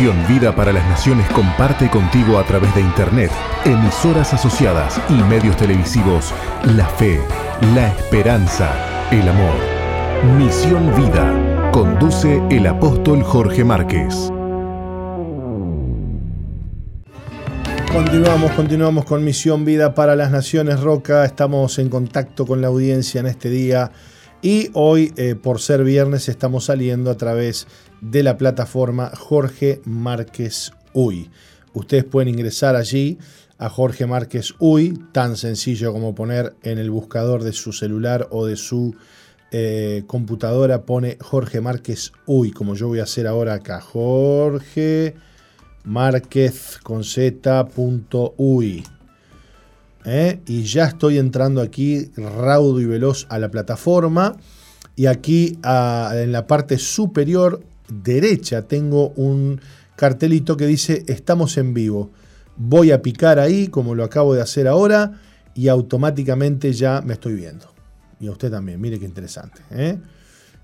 Misión Vida para las Naciones comparte contigo a través de Internet, emisoras asociadas y medios televisivos la fe, la esperanza, el amor. Misión Vida. Conduce el apóstol Jorge Márquez. Continuamos, continuamos con Misión Vida para las Naciones Roca. Estamos en contacto con la audiencia en este día y hoy, eh, por ser viernes, estamos saliendo a través de la plataforma Jorge Márquez Uy. Ustedes pueden ingresar allí a Jorge Márquez Uy, tan sencillo como poner en el buscador de su celular o de su eh, computadora, pone Jorge Márquez Uy, como yo voy a hacer ahora acá. Jorge Márquez con z.uy. ¿eh? Y ya estoy entrando aquí raudo y veloz a la plataforma. Y aquí en la parte superior derecha tengo un cartelito que dice estamos en vivo. Voy a picar ahí como lo acabo de hacer ahora y automáticamente ya me estoy viendo. Y a usted también, mire qué interesante. ¿eh?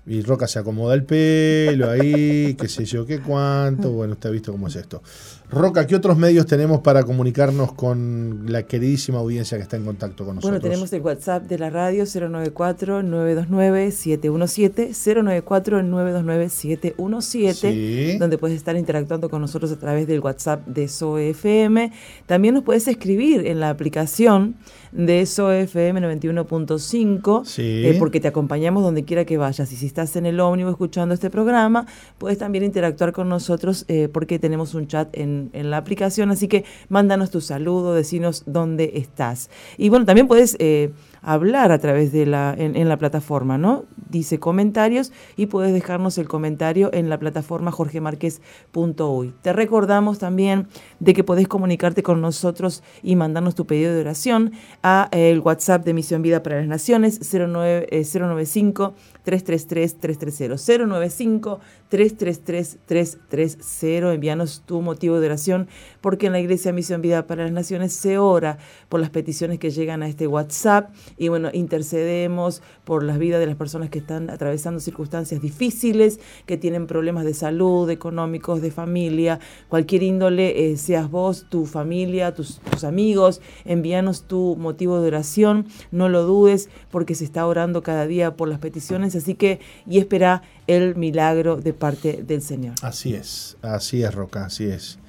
Y Roca se acomoda el pelo ahí, qué sé yo, qué cuánto. Bueno, usted ha visto cómo es esto. Roca, ¿qué otros medios tenemos para comunicarnos con la queridísima audiencia que está en contacto con nosotros? Bueno, tenemos el WhatsApp de la radio 094-929-717, 094-929-717, donde puedes estar interactuando con nosotros a través del WhatsApp de SOFM. También nos puedes escribir en la aplicación de SOFM 91.5, eh, porque te acompañamos donde quiera que vayas. Y si estás en el ómnibus escuchando este programa, puedes también interactuar con nosotros eh, porque tenemos un chat en, la aplicación. Así que mándanos tu saludo, decinos dónde estás. Y bueno, también puedes... Eh, hablar a través de la, en, la plataforma, ¿no? Dice comentarios y puedes dejarnos el comentario en la plataforma jorgemarquez.uy. Te recordamos también de que podés comunicarte con nosotros y mandarnos tu pedido de oración a eh, el WhatsApp de Misión Vida para las Naciones 09, 095 333 330 095 333 330. Envíanos tu motivo de oración porque en la Iglesia Misión Vida para las Naciones se ora por las peticiones que llegan a este WhatsApp y bueno, intercedemos por las vidas de las personas que están atravesando circunstancias difíciles, que tienen problemas de salud, económicos, de familia, cualquier índole, eh, seas vos, tu familia, tus, tus amigos, envíanos tu motivo de oración, no lo dudes porque se está orando cada día por las peticiones, así que y espera el milagro de parte del Señor. Así es, así es Roca, así es.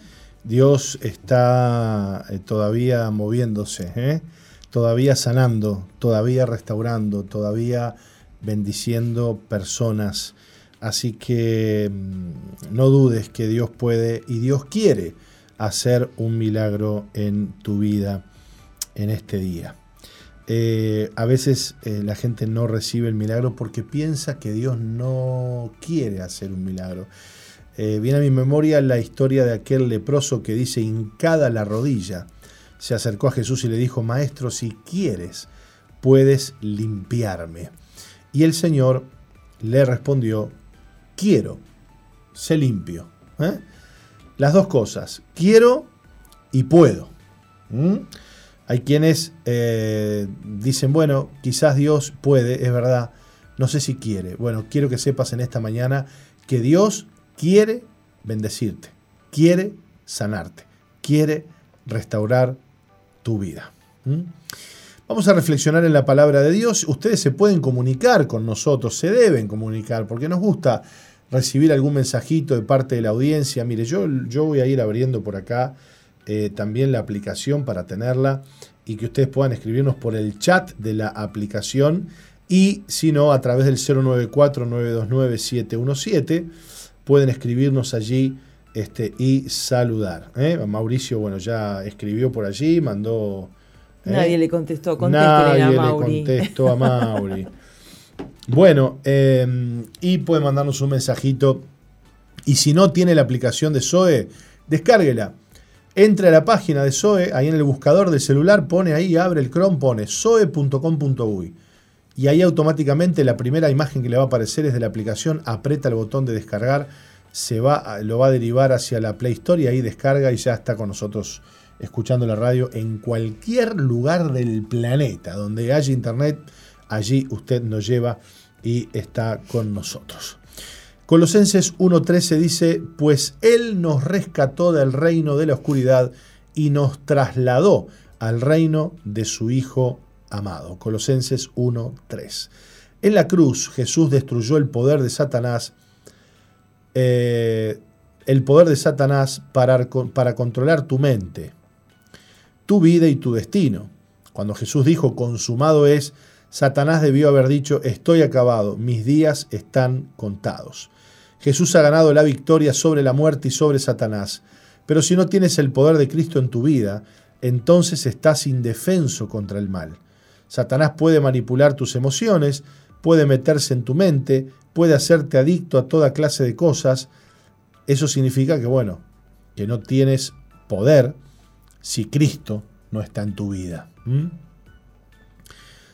Dios está eh, todavía moviéndose, ¿eh? Todavía sanando, todavía restaurando, todavía bendiciendo personas. Así que mm, no dudes que Dios puede y Dios quiere hacer un milagro en tu vida en este día. Eh, a veces eh, la gente no recibe el milagro porque piensa que Dios no quiere hacer un milagro. Eh, viene a mi memoria la historia de aquel leproso que dice hincada la rodilla se acercó a Jesús y le dijo, Maestro, si quieres, puedes limpiarme. Y el Señor le respondió, quiero, sé limpio. ¿eh? Las dos cosas, quiero y puedo. Hay quienes eh, dicen, bueno, quizás Dios puede, es verdad, no sé si quiere. Bueno, quiero que sepas en esta mañana que Dios quiere bendecirte, quiere sanarte, quiere restaurar vida. Vamos a reflexionar en la palabra de Dios. Ustedes se pueden comunicar con nosotros, se deben comunicar, porque nos gusta recibir algún mensajito de parte de la audiencia. Mire, yo, yo voy a ir abriendo por acá eh, también la aplicación para tenerla y que ustedes puedan escribirnos por el chat de la aplicación y si no, a través del 094-929-717 pueden escribirnos allí este, y saludar. ¿eh? Mauricio, bueno, ya escribió por allí, mandó... ¿eh? Nadie le contestó, Nadie a Mauri. le contestó a Mauri. bueno, em, y puede mandarnos un mensajito. Y si no tiene la aplicación de Zoe, descárguela. Entre a la página de Zoe, ahí en el buscador del celular, pone ahí, abre el Chrome, pone zoe.com.uy. Y ahí automáticamente la primera imagen que le va a aparecer es de la aplicación, aprieta el botón de descargar se va, lo va a derivar hacia la Play Store y ahí descarga y ya está con nosotros escuchando la radio en cualquier lugar del planeta. Donde haya internet, allí usted nos lleva y está con nosotros. Colosenses 1.13 dice, pues Él nos rescató del reino de la oscuridad y nos trasladó al reino de su Hijo amado. Colosenses 1.3. En la cruz Jesús destruyó el poder de Satanás, eh, el poder de Satanás para, para controlar tu mente, tu vida y tu destino. Cuando Jesús dijo, consumado es, Satanás debió haber dicho, estoy acabado, mis días están contados. Jesús ha ganado la victoria sobre la muerte y sobre Satanás. Pero si no tienes el poder de Cristo en tu vida, entonces estás indefenso contra el mal. Satanás puede manipular tus emociones, puede meterse en tu mente, puede hacerte adicto a toda clase de cosas. Eso significa que, bueno, que no tienes poder si Cristo no está en tu vida.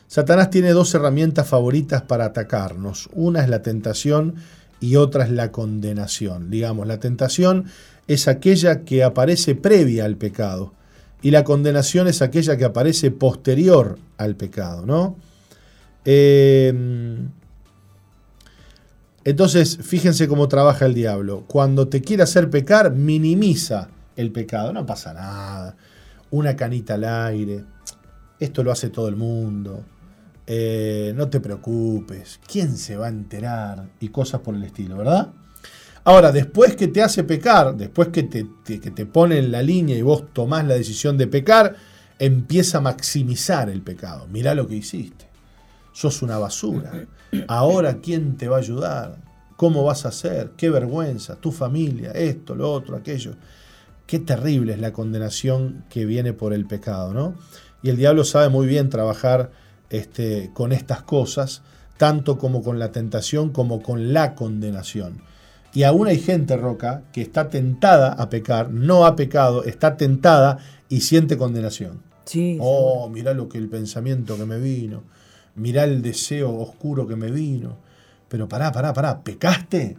Satanás tiene dos herramientas favoritas para atacarnos. Una es la tentación y otra es la condenación. Digamos, la tentación es aquella que aparece previa al pecado y la condenación es aquella que aparece posterior al pecado, ¿no? Em, entonces, fíjense cómo trabaja el diablo. Cuando te quiere hacer pecar, minimiza el pecado. No pasa nada. Una canita al aire. Esto lo hace todo el mundo. Eh, no te preocupes. ¿Quién se va a enterar? Y cosas por el estilo, ¿verdad? Ahora, después que te hace pecar, después que te, que te pone en la línea y vos tomás la decisión de pecar, empieza a maximizar el pecado. Mirá lo que hiciste sos una basura. Ahora, ¿quién te va a ayudar? ¿Cómo vas a hacer? ¿Qué vergüenza? Tu familia, esto, lo otro, aquello. Qué terrible es la condenación que viene por el pecado, ¿no? Y el diablo sabe muy bien trabajar este, con estas cosas, tanto como con la tentación como con la condenación. Y aún hay gente, Roca, que está tentada a pecar, no ha pecado, está tentada y siente condenación. Sí. Oh, mira lo que el pensamiento que me vino mirá el deseo oscuro que me vino. Pero pará, pará, pará, ¿pecaste?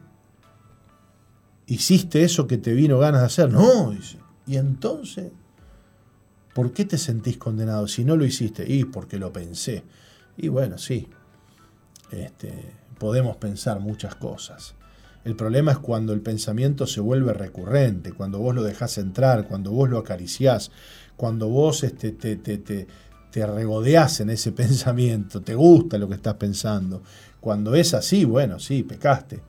¿Hiciste eso que te vino ganas de hacer? No, dice. Y entonces, ¿por qué te sentís condenado si no lo hiciste? Y porque lo pensé. Y bueno, sí, este, podemos pensar muchas cosas. El problema es cuando el pensamiento se vuelve recurrente, cuando vos lo dejás entrar, cuando vos lo acariciás, cuando vos este, te, te regodeas en ese pensamiento, te gusta lo que estás pensando. Cuando es así, bueno, sí, pecaste.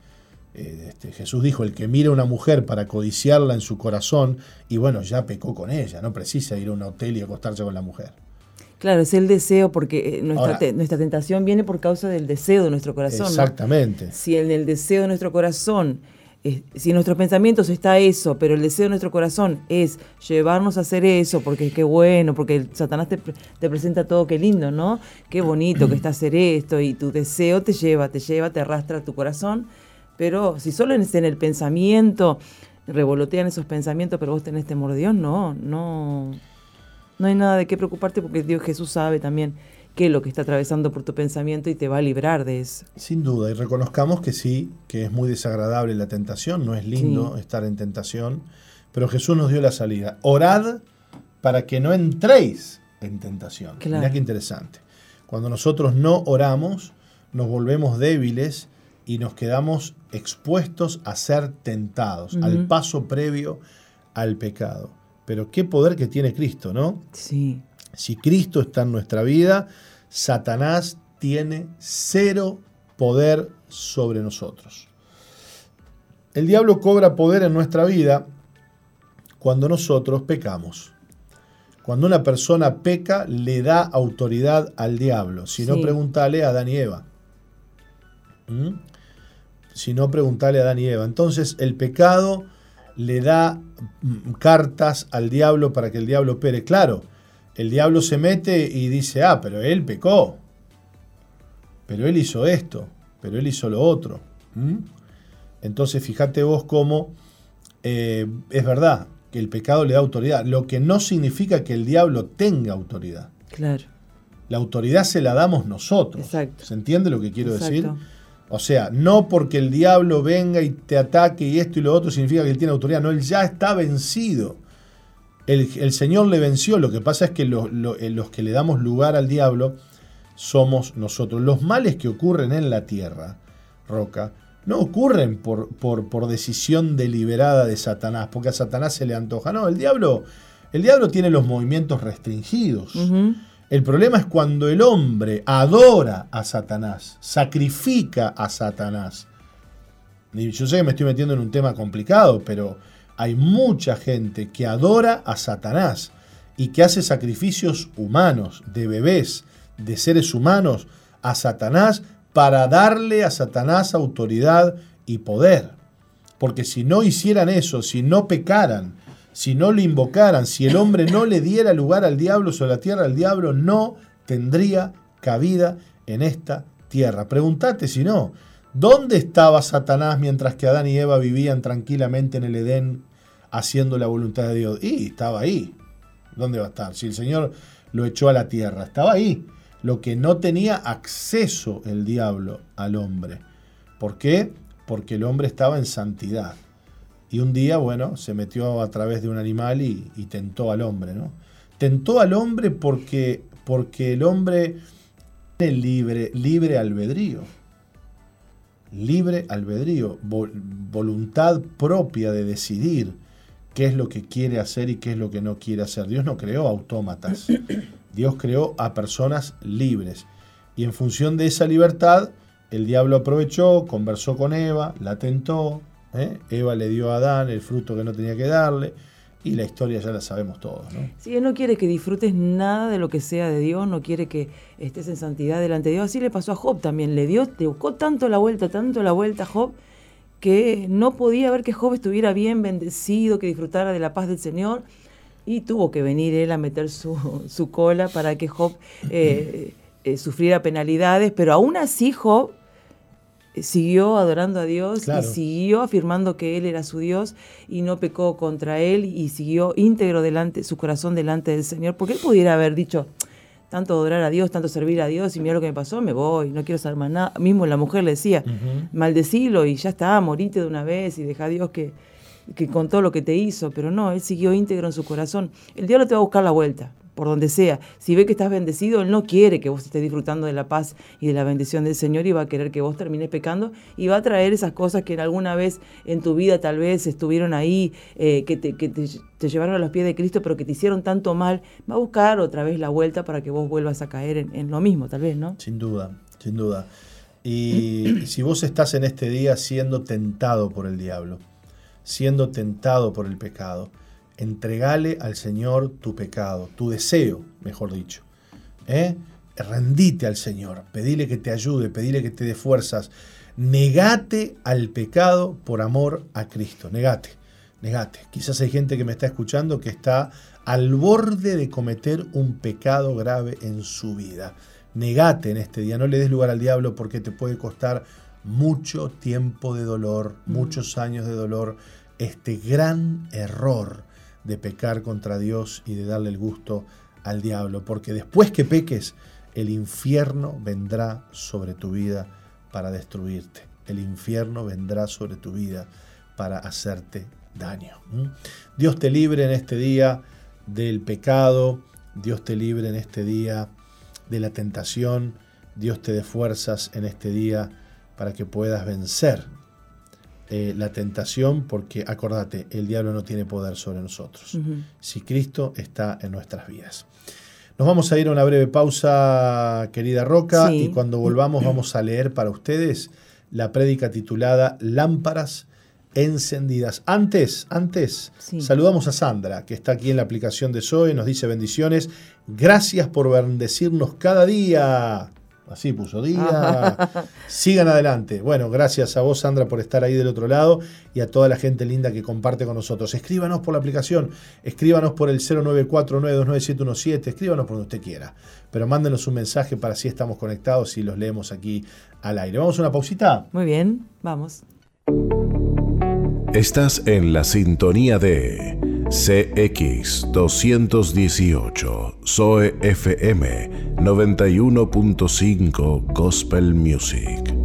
Eh, este, Jesús dijo, el que mira a una mujer para codiciarla en su corazón, y bueno, ya pecó con ella, no precisa ir a un hotel y acostarse con la mujer. Claro, es el deseo, porque eh, nuestra, nuestra tentación viene por causa del deseo de nuestro corazón. Exactamente. Si en el deseo de nuestro corazón si nuestros pensamientos está eso, pero el deseo de nuestro corazón es llevarnos a hacer eso, porque qué bueno, porque Satanás te, presenta todo, qué lindo, ¿no? Qué bonito que está hacer esto, y tu deseo te lleva, te lleva, te arrastra a tu corazón, pero si solo en el pensamiento, revolotean esos pensamientos, pero vos tenés temor de Dios, no, no, no hay nada de qué preocuparte porque Dios Jesús sabe también qué es lo que está atravesando por tu pensamiento y te va a librar de eso. Sin duda, y reconozcamos que sí, que es muy desagradable la tentación, no es lindo estar en tentación, pero Jesús nos dio la salida. Orad para que no entréis en tentación. Mirá qué interesante. Cuando nosotros no oramos, nos volvemos débiles y nos quedamos expuestos a ser tentados, al paso previo al pecado. Pero qué poder que tiene Cristo, ¿no? Sí. Si Cristo está en nuestra vida, Satanás tiene cero poder sobre nosotros. El diablo cobra poder en nuestra vida cuando nosotros pecamos. Cuando una persona peca, le da autoridad al diablo. Si no, preguntale a Adán y Eva. ¿Mm? Si no, preguntale a Adán y Eva. Entonces, el pecado le da mm, cartas al diablo para que el diablo opere. Claro, el diablo se mete y dice, ah, pero él pecó, pero él hizo esto, pero él hizo lo otro. Entonces fíjate vos cómo eh, es verdad que el pecado le da autoridad, lo que no significa que el diablo tenga autoridad. Claro. La autoridad se la damos nosotros. Exacto. ¿Se entiende lo que quiero decir? O sea, no porque el diablo venga y te ataque y esto y lo otro significa que él tiene autoridad. No, él ya está vencido el, Señor le venció, lo que pasa es que eh, los que le damos lugar al diablo somos nosotros. Los males que ocurren en la tierra, Roca, no ocurren por, por, decisión deliberada de Satanás, porque a Satanás se le antoja. No, el diablo, el diablo tiene los movimientos restringidos. El problema es cuando el hombre adora a Satanás, sacrifica a Satanás. yo sé que me estoy metiendo en un tema complicado, pero hay mucha gente que adora a Satanás y que hace sacrificios humanos, de bebés, de seres humanos, a Satanás para darle a Satanás autoridad y poder. Porque si no hicieran eso, si no pecaran, si no lo invocaran, si el hombre no le diera lugar al diablo sobre la tierra, el diablo no tendría cabida en esta tierra. Pregúntate si no, ¿dónde estaba Satanás mientras que Adán y Eva vivían tranquilamente en el Edén haciendo la voluntad de Dios? Y estaba ahí. ¿Dónde va a estar? Si el Señor lo echó a la tierra, estaba ahí lo que no tenía acceso el diablo al hombre. ¿Por qué? Porque el hombre estaba en santidad. Y un día, bueno, se metió a través de un animal y, tentó al hombre, ¿no? Tentó al hombre porque, porque el hombre tiene libre, libre albedrío. Libre albedrío, voluntad propia de decidir qué es lo que quiere hacer y qué es lo que no quiere hacer. Dios no creó autómatas. Dios creó a personas libres. Y en función de esa libertad, el diablo aprovechó, conversó con Eva, la tentó, ¿eh? Eva le dio a Adán el fruto que no tenía que darle, y la historia ya la sabemos todos. ¿no? Sí, Él no quiere que disfrutes nada de lo que sea de Dios, no quiere que estés en santidad delante de Dios. Así le pasó a Job también, le dio, te buscó tanto la vuelta, tanto la vuelta a Job, que no podía ver que Job estuviera bien bendecido, que disfrutara de la paz del Señor y tuvo que venir él a meter su, cola para que Job eh, eh, sufriera penalidades, pero aún así Job eh, siguió adorando a Dios y siguió afirmando que él era su Dios y no pecó contra él y siguió íntegro delante su corazón delante del Señor, porque él pudiera haber dicho tanto adorar a Dios, tanto servir a Dios y mira lo que me pasó, me voy, no quiero saber más nada. Mismo la mujer le decía, maldecilo y ya está, morite de una vez y deja a Dios que, que con todo lo que te hizo, pero no, él siguió íntegro en su corazón. El diablo te va a buscar la vuelta, por donde sea. Si ve que estás bendecido, él no quiere que vos estés disfrutando de la paz y de la bendición del Señor y va a querer que vos termines pecando y va a traer esas cosas que alguna vez en tu vida tal vez estuvieron ahí, eh, que, te, llevaron a los pies de Cristo, pero que te hicieron tanto mal. Va a buscar otra vez la vuelta para que vos vuelvas a caer en lo mismo, tal vez, ¿no? Sin duda, sin duda. Y si vos estás en este día siendo tentado por el diablo, siendo tentado por el pecado. Entregale al Señor tu pecado, tu deseo, mejor dicho. ¿Eh? Rendite al Señor, pedile que te ayude, pedile que te dé fuerzas. Negate al pecado por amor a Cristo. Negate, negate. Quizás hay gente que me está escuchando que está al borde de cometer un pecado grave en su vida. Negate en este día, no le des lugar al diablo porque te puede costar mucho tiempo de dolor, mm. muchos años de dolor este gran error de pecar contra Dios y de darle el gusto al diablo, porque después que peques, el infierno vendrá sobre tu vida para destruirte. El infierno vendrá sobre tu vida para hacerte daño. Dios te libre en este día del pecado, Dios te libre en este día de la tentación, Dios te dé fuerzas en este día para que puedas vencer eh, la tentación, porque acordate, el diablo no tiene poder sobre nosotros. Si Cristo está en nuestras vidas. Nos vamos a ir a una breve pausa, querida Roca, y cuando volvamos vamos a leer para ustedes la prédica titulada Lámparas encendidas. Antes, antes, saludamos a Sandra, que está aquí en la aplicación de Zoe, nos dice bendiciones. Gracias por bendecirnos cada día. Así puso día. Sigan adelante. Bueno, gracias a vos, Sandra, por estar ahí del otro lado y a toda la gente linda que comparte con nosotros. Escríbanos por la aplicación, escríbanos por el 094929717, escríbanos por donde usted quiera. Pero mándenos un mensaje para si estamos conectados y los leemos aquí al aire. ¿Vamos a una pausita? Muy bien, vamos. Estás en la sintonía de CX218, Zoe FM 91.5 Gospel Music.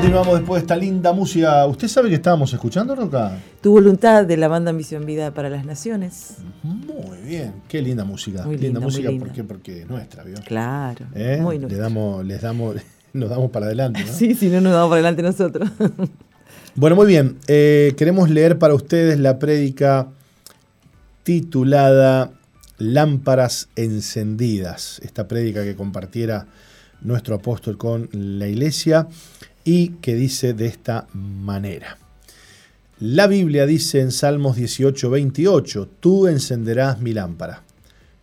Continuamos después de esta linda música. ¿Usted sabe que estábamos escuchando, Roca? Tu voluntad de la banda Misión Vida para las Naciones. Muy bien, qué linda música. Muy linda, música Porque, porque es nuestra, ¿vio? Claro, ¿Eh? muy nuestra. Le damos, les damos, nos damos para adelante, ¿no? Sí, si no nos damos para adelante nosotros. bueno, muy bien. Eh, queremos leer para ustedes la prédica titulada Lámparas encendidas. Esta prédica que compartiera nuestro apóstol con la iglesia y que dice de esta manera. La Biblia dice en Salmos 18, 28, Tú encenderás mi lámpara.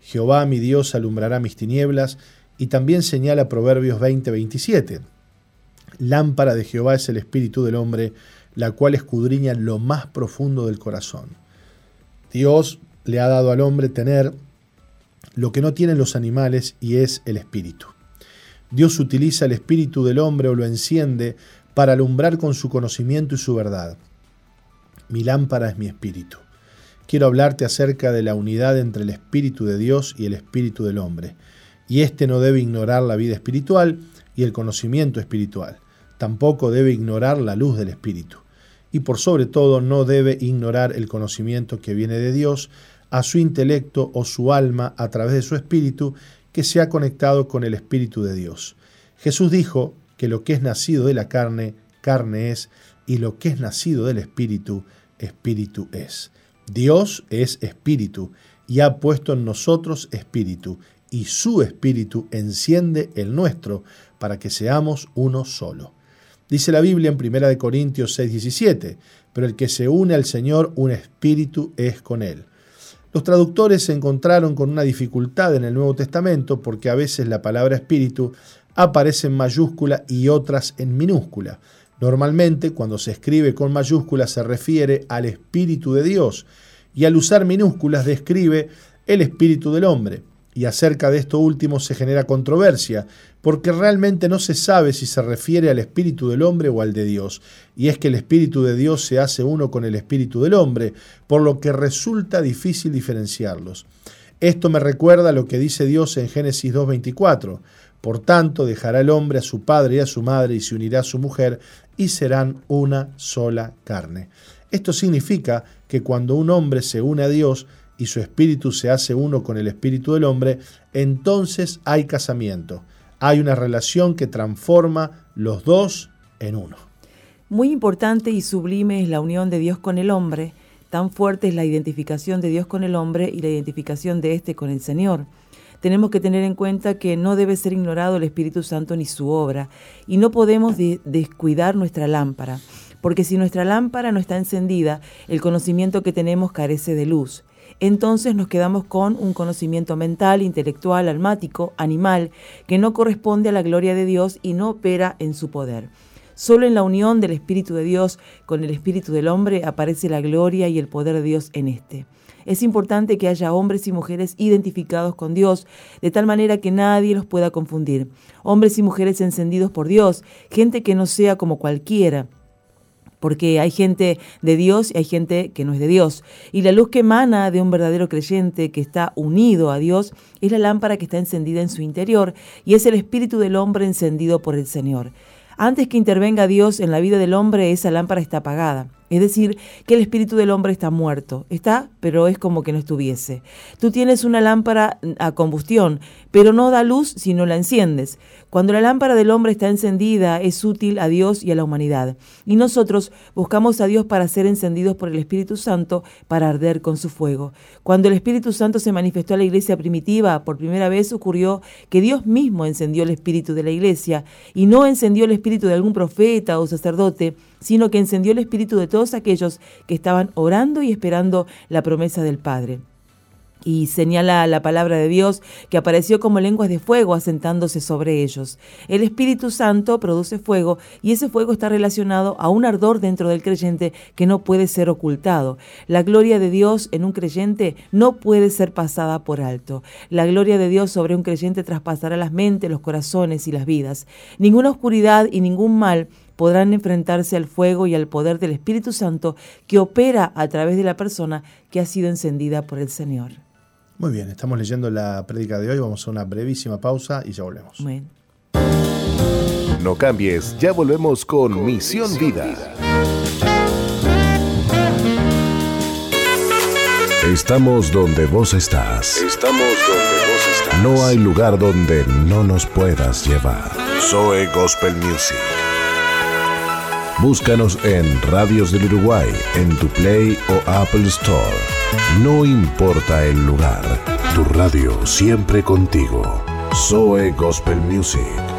Jehová mi Dios alumbrará mis tinieblas y también señala Proverbios 20, 27. Lámpara de Jehová es el espíritu del hombre, la cual escudriña lo más profundo del corazón. Dios le ha dado al hombre tener lo que no tienen los animales y es el espíritu. Dios utiliza el espíritu del hombre o lo enciende para alumbrar con su conocimiento y su verdad. Mi lámpara es mi espíritu. Quiero hablarte acerca de la unidad entre el espíritu de Dios y el espíritu del hombre. Y éste no debe ignorar la vida espiritual y el conocimiento espiritual. Tampoco debe ignorar la luz del espíritu. Y por sobre todo no debe ignorar el conocimiento que viene de Dios a su intelecto o su alma a través de su espíritu que se ha conectado con el Espíritu de Dios. Jesús dijo que lo que es nacido de la carne, carne es, y lo que es nacido del Espíritu, Espíritu es. Dios es Espíritu y ha puesto en nosotros Espíritu, y su Espíritu enciende el nuestro para que seamos uno solo. Dice la Biblia en 1 Corintios 6:17, pero el que se une al Señor, un espíritu es con él. Los traductores se encontraron con una dificultad en el Nuevo Testamento porque a veces la palabra espíritu aparece en mayúscula y otras en minúscula. Normalmente cuando se escribe con mayúscula se refiere al Espíritu de Dios y al usar minúsculas describe el Espíritu del hombre y acerca de esto último se genera controversia, porque realmente no se sabe si se refiere al espíritu del hombre o al de Dios, y es que el espíritu de Dios se hace uno con el espíritu del hombre, por lo que resulta difícil diferenciarlos. Esto me recuerda lo que dice Dios en Génesis 2.24, por tanto dejará el hombre a su padre y a su madre y se unirá a su mujer y serán una sola carne. Esto significa que cuando un hombre se une a Dios, y su espíritu se hace uno con el espíritu del hombre, entonces hay casamiento. Hay una relación que transforma los dos en uno. Muy importante y sublime es la unión de Dios con el hombre, tan fuerte es la identificación de Dios con el hombre y la identificación de éste con el Señor. Tenemos que tener en cuenta que no debe ser ignorado el Espíritu Santo ni su obra, y no podemos descuidar nuestra lámpara, porque si nuestra lámpara no está encendida, el conocimiento que tenemos carece de luz entonces nos quedamos con un conocimiento mental, intelectual, almático, animal, que no corresponde a la gloria de Dios y no opera en su poder. Solo en la unión del Espíritu de Dios con el Espíritu del hombre aparece la gloria y el poder de Dios en éste. Es importante que haya hombres y mujeres identificados con Dios, de tal manera que nadie los pueda confundir. Hombres y mujeres encendidos por Dios, gente que no sea como cualquiera, porque hay gente de Dios y hay gente que no es de Dios. Y la luz que emana de un verdadero creyente que está unido a Dios es la lámpara que está encendida en su interior y es el espíritu del hombre encendido por el Señor. Antes que intervenga Dios en la vida del hombre, esa lámpara está apagada. Es decir, que el espíritu del hombre está muerto. Está, pero es como que no estuviese. Tú tienes una lámpara a combustión, pero no da luz si no la enciendes. Cuando la lámpara del hombre está encendida, es útil a Dios y a la humanidad. Y nosotros buscamos a Dios para ser encendidos por el Espíritu Santo, para arder con su fuego. Cuando el Espíritu Santo se manifestó a la iglesia primitiva, por primera vez ocurrió que Dios mismo encendió el espíritu de la iglesia, y no encendió el espíritu de algún profeta o sacerdote, sino que encendió el espíritu de todos aquellos que estaban orando y esperando la promesa del Padre. Y señala la palabra de Dios que apareció como lenguas de fuego asentándose sobre ellos. El Espíritu Santo produce fuego y ese fuego está relacionado a un ardor dentro del creyente que no puede ser ocultado. La gloria de Dios en un creyente no puede ser pasada por alto. La gloria de Dios sobre un creyente traspasará las mentes, los corazones y las vidas. Ninguna oscuridad y ningún mal podrán enfrentarse al fuego y al poder del Espíritu Santo que opera a través de la persona que ha sido encendida por el Señor. Muy bien, estamos leyendo la prédica de hoy, vamos a una brevísima pausa y ya volvemos. No cambies, ya volvemos con Misión Vida. Estamos donde vos estás. Estamos donde vos estás. No hay lugar donde no nos puedas llevar. Zoe Gospel Music. Búscanos en Radios del Uruguay, en tu Play o Apple Store. No importa el lugar, tu radio siempre contigo. Zoe Gospel Music.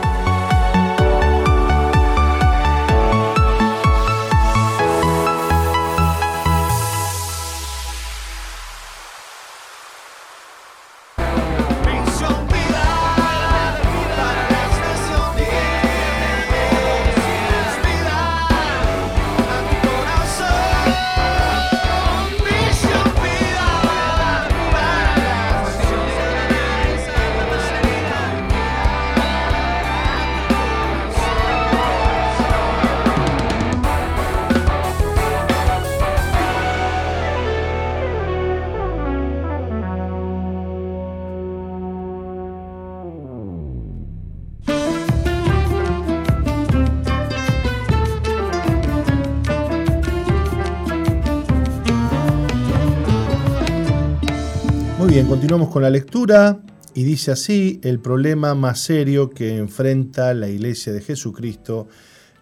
Con la lectura y dice así, el problema más serio que enfrenta la iglesia de Jesucristo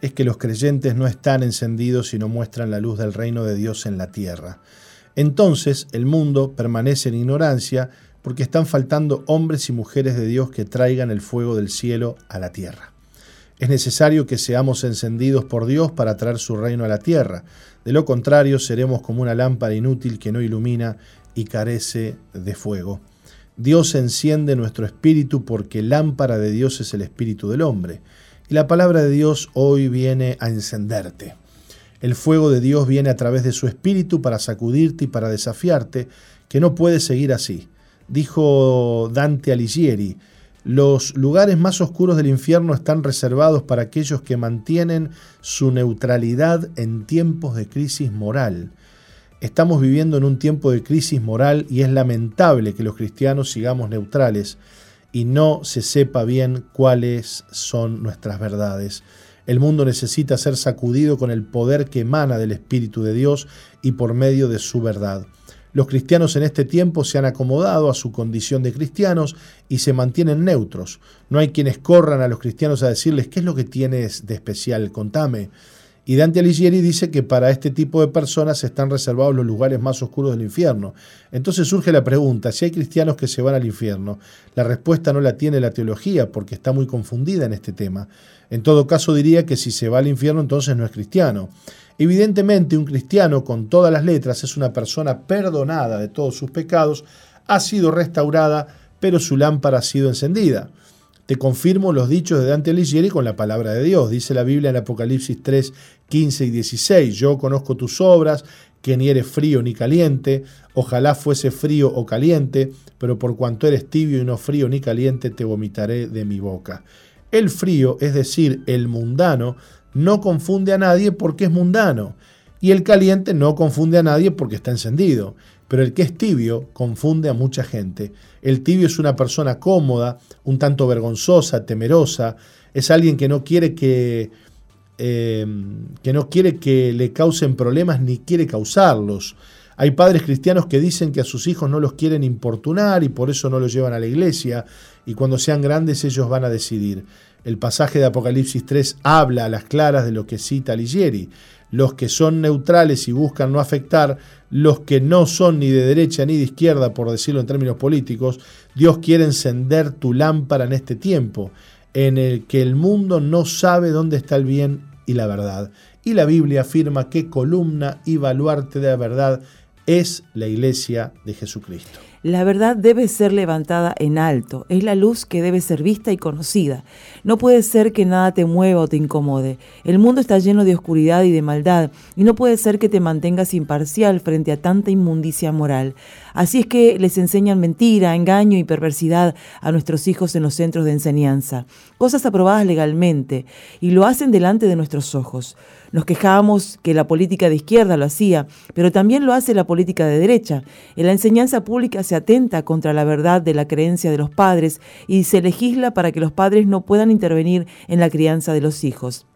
es que los creyentes no están encendidos y no muestran la luz del reino de Dios en la tierra. Entonces el mundo permanece en ignorancia porque están faltando hombres y mujeres de Dios que traigan el fuego del cielo a la tierra. Es necesario que seamos encendidos por Dios para traer su reino a la tierra. De lo contrario, seremos como una lámpara inútil que no ilumina y carece de fuego. Dios enciende nuestro espíritu porque lámpara de Dios es el espíritu del hombre. Y la palabra de Dios hoy viene a encenderte. El fuego de Dios viene a través de su espíritu para sacudirte y para desafiarte, que no puedes seguir así. Dijo Dante Alighieri, los lugares más oscuros del infierno están reservados para aquellos que mantienen su neutralidad en tiempos de crisis moral. Estamos viviendo en un tiempo de crisis moral y es lamentable que los cristianos sigamos neutrales y no se sepa bien cuáles son nuestras verdades. El mundo necesita ser sacudido con el poder que emana del Espíritu de Dios y por medio de su verdad. Los cristianos en este tiempo se han acomodado a su condición de cristianos y se mantienen neutros. No hay quienes corran a los cristianos a decirles qué es lo que tienes de especial, contame. Y Dante Alighieri dice que para este tipo de personas están reservados los lugares más oscuros del infierno. Entonces surge la pregunta, si hay cristianos que se van al infierno, la respuesta no la tiene la teología porque está muy confundida en este tema. En todo caso diría que si se va al infierno entonces no es cristiano. Evidentemente un cristiano con todas las letras es una persona perdonada de todos sus pecados, ha sido restaurada, pero su lámpara ha sido encendida. Te confirmo los dichos de Dante Alighieri con la palabra de Dios. Dice la Biblia en Apocalipsis 3, 15 y 16. Yo conozco tus obras, que ni eres frío ni caliente. Ojalá fuese frío o caliente, pero por cuanto eres tibio y no frío ni caliente, te vomitaré de mi boca. El frío, es decir, el mundano, no confunde a nadie porque es mundano. Y el caliente no confunde a nadie porque está encendido. Pero el que es tibio confunde a mucha gente. El tibio es una persona cómoda, un tanto vergonzosa, temerosa, es alguien que no quiere que, em, que no quiere que le causen problemas ni quiere causarlos. Hay padres cristianos que dicen que a sus hijos no los quieren importunar y por eso no los llevan a la iglesia y cuando sean grandes ellos van a decidir. El pasaje de Apocalipsis 3 habla a las claras de lo que cita Ligieri los que son neutrales y buscan no afectar, los que no son ni de derecha ni de izquierda, por decirlo en términos políticos, Dios quiere encender tu lámpara en este tiempo, en el que el mundo no sabe dónde está el bien y la verdad. Y la Biblia afirma que columna y baluarte de la verdad es la iglesia de Jesucristo. La verdad debe ser levantada en alto, es la luz que debe ser vista y conocida. No puede ser que nada te mueva o te incomode. El mundo está lleno de oscuridad y de maldad, y no puede ser que te mantengas imparcial frente a tanta inmundicia moral. Así es que les enseñan mentira, engaño y perversidad a nuestros hijos en los centros de enseñanza, cosas aprobadas legalmente, y lo hacen delante de nuestros ojos. Nos quejamos que la política de izquierda lo hacía, pero también lo hace la política de derecha. En la enseñanza pública se atenta contra la verdad de la creencia de los padres y se legisla para que los padres no puedan intervenir en la crianza de los hijos.